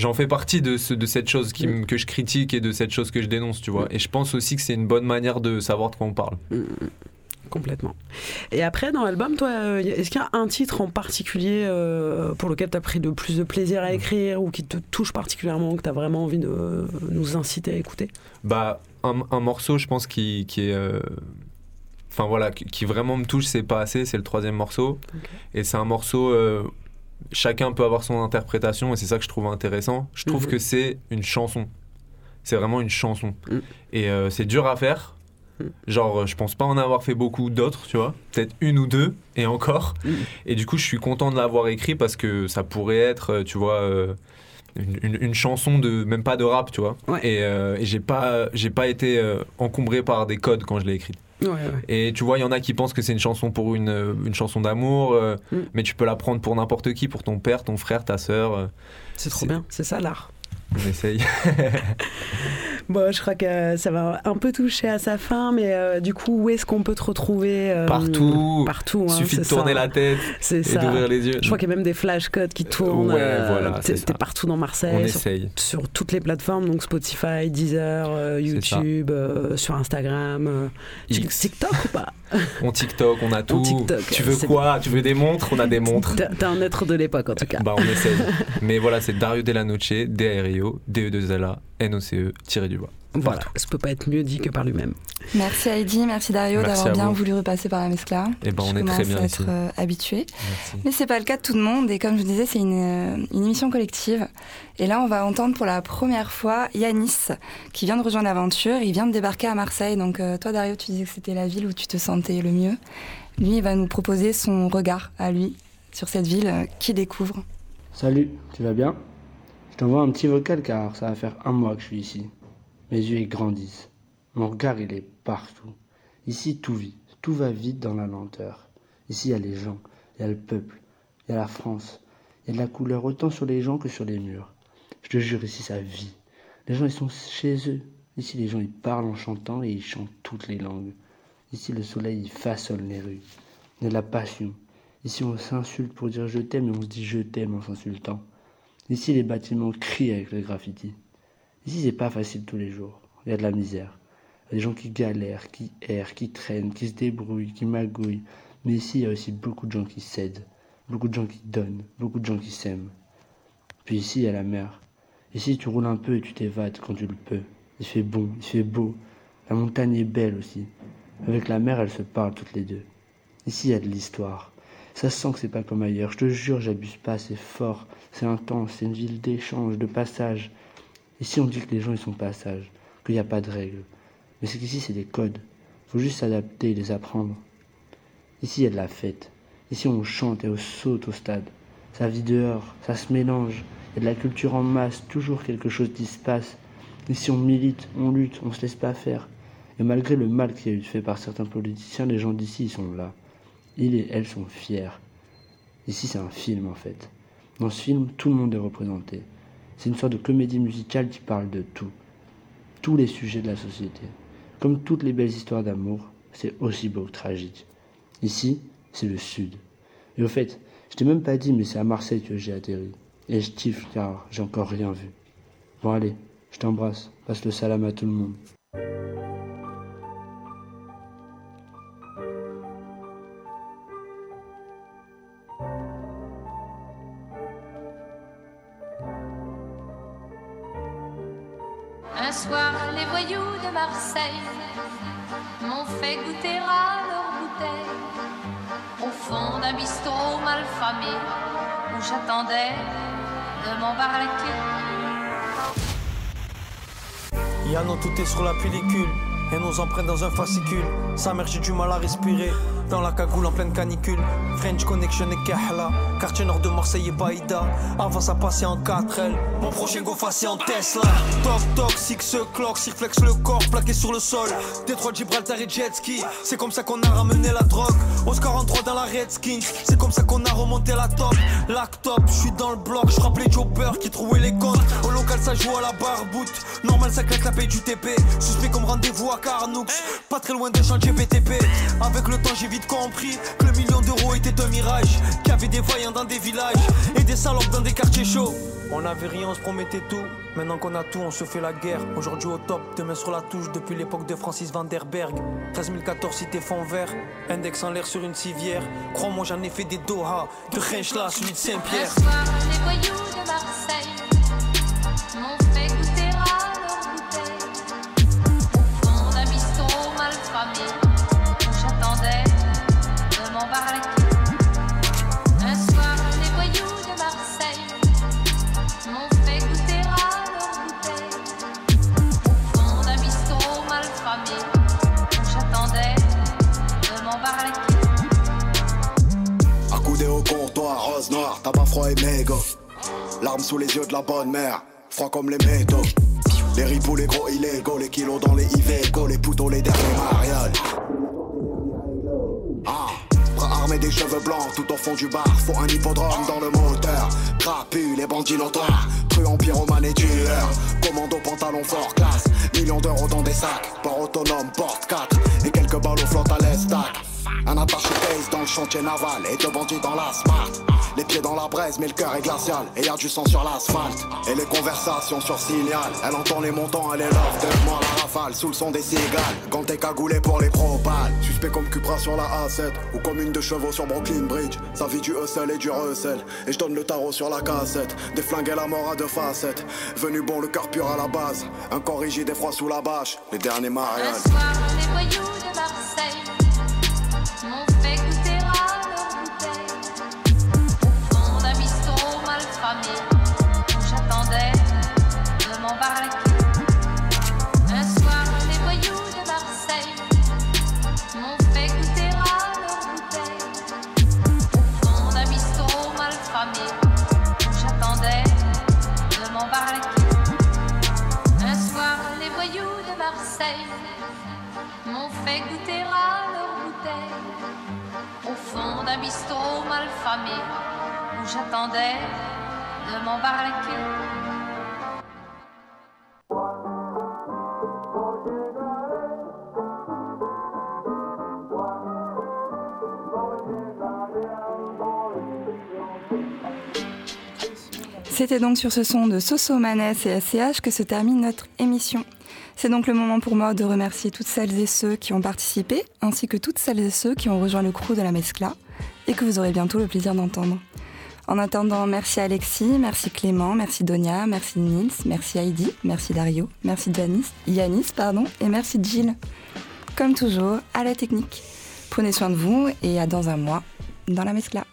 J'en fais partie de, ce, de cette chose qui, m- que je critique et de cette chose que je dénonce, tu vois. Et je pense aussi que c'est une bonne manière de savoir de quoi on parle. Mm, Complètement. Et après, dans l'album, toi, euh, est-ce qu'il y a un titre en particulier euh, pour lequel tu as pris de plus de plaisir à écrire ou qui te touche particulièrement, que tu as vraiment envie de euh, nous inciter à écouter? Bah, un, un morceau, je pense, qui, qui est. euh, enfin voilà, qui, vraiment me touche, c'est pas assez. C'est le troisième morceau, et c'est un morceau. euh, chacun peut avoir son interprétation, et c'est ça que je trouve intéressant. Je trouve Mhm. que c'est une chanson. C'est vraiment une chanson, Mm. et euh, c'est dur à faire. Mm. Genre, euh, je pense pas en avoir fait beaucoup d'autres, tu vois. Peut-être une ou deux, et encore. Mm. Et du coup, je suis content de l'avoir écrit parce que ça pourrait être, euh, tu vois, euh, une, une- une chanson de même pas de rap, tu vois. Ouais. Et, euh, et j'ai pas, j'ai pas été euh, encombré par des codes quand je l'ai écrite. Ouais, ouais. Et tu vois, il y en a qui pensent que c'est une chanson pour une, euh, une chanson d'amour, euh, Mm. mais tu peux la prendre pour n'importe qui, pour ton père, ton frère, ta sœur. C'est trop bien, c'est ça l'art. on essaye. Bon, je crois que ça va un peu toucher à sa fin, mais euh, du coup, où est-ce qu'on peut te retrouver euh, Partout. Partout, Il hein, suffit de tourner ça. la tête et d'ouvrir les yeux. Je crois qu'il y a même des flashcodes qui tournent. ouais, euh, voilà, t'es- partout dans Marseille. On sur, essaye. sur toutes les plateformes, donc Spotify, Deezer. YouTube, sur Instagram. TikTok ou pas? On TikTok, on a tout. TikTok, tu veux quoi? Tu veux des montres? On a des montres. T'es t'es un être de l'époque en tout cas. Bah on essaye. Mais voilà, c'est Dario Della Noce, D-A-R-I-O, D-E-2-L-A, N-O-C-E, tiré du bas. Voilà, ça peut pas être mieux dit que par lui-même. Merci Heidi, merci Dario d'avoir bien vous. voulu repasser par la Mescla. Eh ben, on Je est très commence bien à ici. être euh, habitué. Merci. Mais c'est pas le cas de tout le monde et comme je vous disais, c'est une, euh, une émission collective. Et là, on va entendre pour la première fois Yanis qui vient de rejoindre l'aventure. Il vient de débarquer à Marseille. Donc euh, toi, Dario, tu disais que c'était la ville où tu te sentais le mieux. Lui, il va nous proposer son regard à lui sur cette ville euh, qu'il découvre. Salut, tu vas bien? T'envoie un petit vocal car ça va faire un mois que je suis ici. Mes yeux ils grandissent. Mon regard il est partout. Ici tout vit, tout va vite dans la lenteur. Ici il y a les gens, il y a le peuple, il y a la France. Il y a de la couleur autant sur les gens que sur les murs. Je te jure ici ça vit. Les gens ils sont chez eux. Ici les gens ils parlent en chantant et ils chantent toutes les langues. Ici le soleil il façonne les rues. Il y a de la passion. Ici on s'insulte pour dire je t'aime et on se dit je t'aime en s'insultant. Ici, les bâtiments crient avec le graffiti. Ici, c'est pas facile tous les jours. Il y a de la misère. Il y a des gens qui galèrent, qui errent, qui traînent, qui se débrouillent, qui magouillent. Mais ici, il y a aussi beaucoup de gens qui cèdent, beaucoup de gens qui donnent, beaucoup de gens qui s'aiment. Puis ici, il y a la mer. Ici, tu roules un peu et tu t'évades quand tu le peux. Il fait bon, il fait beau. La montagne est belle aussi. Avec la mer, elles se parlent toutes les deux. Ici, il y a de l'histoire. Ça se sent que c'est pas comme ailleurs. Je te jure, j'abuse pas, c'est fort, c'est intense, c'est une ville d'échange, de passage. Ici, on dit que les gens ils sont passage, qu'il n'y a pas de règles. Mais c'est qu'ici, c'est des codes. Faut juste s'adapter et les apprendre. Ici, il y a de la fête. Ici, on chante et on saute au stade. Ça vit dehors, ça se mélange. Il y a de la culture en masse, toujours quelque chose qui se passe. Ici, on milite, on lutte, on se laisse pas faire. Et malgré le mal qui a eu fait par certains politiciens, les gens d'ici, ils sont là. Ils et elles sont fiers. Ici, c'est un film en fait. Dans ce film, tout le monde est représenté. C'est une sorte de comédie musicale qui parle de tout. Tous les sujets de la société. Comme toutes les belles histoires d'amour, c'est aussi beau que tragique. Ici, c'est le sud. Et au fait, je t'ai même pas dit, mais c'est à Marseille que j'ai atterri. Et je kiffe car j'ai encore rien vu. Bon allez, je t'embrasse. Passe le salam à tout le monde. M'ont fait goûter à leur bouteille au fond d'un bistrot mal famé où j'attendais de m'embarquer. Yano, tout est sur la pellicule. Et nos empreintes dans un fascicule. Sa mère, j'ai du mal à respirer. Dans la cagoule en pleine canicule. French Connection et Kahla. Quartier nord de Marseille et Baïda. Avant ça passait en 4L. Mon prochain go passé en Tesla. Toc toc, six clock, cirflex le corps plaqué sur le sol. Détroit Gibraltar et jet ski. C'est comme ça qu'on a ramené la drogue. Oscar en 3 dans la Redskins. C'est comme ça qu'on a remonté la top. Lac top, je suis dans le bloc. Je frappe les jobbers qui trouvaient les comptes. Au local, ça joue à la barboute. Normal, ça claque la paix du TP. Suspect comme rendez-vous à Carnoux. Pas très loin des chantiers BTP. Avec le temps, j'ai vite compris que le million d'euros était un mirage. Qu'il y avait des voyants dans des villages et des salopes dans des quartiers chauds. On avait rien, on se promettait tout. Maintenant qu'on a tout, on se fait la guerre. Aujourd'hui au top, demain sur la touche. Depuis l'époque de Francis Van der Berg. 13014 cité fond vert. Index en l'air sur une civière. Crois-moi, j'en ai fait des Doha. De là, celui de Saint-Pierre. De Marseille froid et mégot. Larmes sous les yeux de la bonne mère, froid comme les métaux. Les ripoux, les gros illégaux, les kilos dans les Iveco, les poutons, les derniers marioles. Ah, bras armés des cheveux blancs tout au fond du bar, faut un hippodrome dans le moteur. Trapu, les bandits notoires, cru en pyromane et tueur. Commando, pantalon fort classe, millions d'euros dans des sacs. Port autonome, porte 4 et quelques balles aux flottes à l'estac. Un attaché case dans le chantier naval et deux bandits dans la smart. Les pieds dans la braise, mais le cœur est glacial et y a du sang sur l'asphalte. Et les conversations sur signal, elle entend les montants, elle est love de moi la rafale sous le son des cigales. Quand t'es cagoulé pour les propales, suspect comme Cupra sur la A7 ou comme une de chevaux sur Brooklyn Bridge. Ça vit du hustle et du recel. Et je donne le tarot sur la cassette. Et la mort à deux facettes. Venu bon, le cœur pur à la base. Un corps rigide et froid sous la bâche. Les derniers mariages. Les voyous de Marseille C'était donc sur ce son de Soso Manes et SCH que se termine notre émission. C'est donc le moment pour moi de remercier toutes celles et ceux qui ont participé, ainsi que toutes celles et ceux qui ont rejoint le crew de la Mescla, et que vous aurez bientôt le plaisir d'entendre. En attendant, merci Alexis, merci Clément, merci Donia, merci Nils, merci Heidi, merci Dario, merci Yanis, pardon, et merci Jill. Comme toujours, à la technique. Prenez soin de vous et à dans un mois dans la Mescla.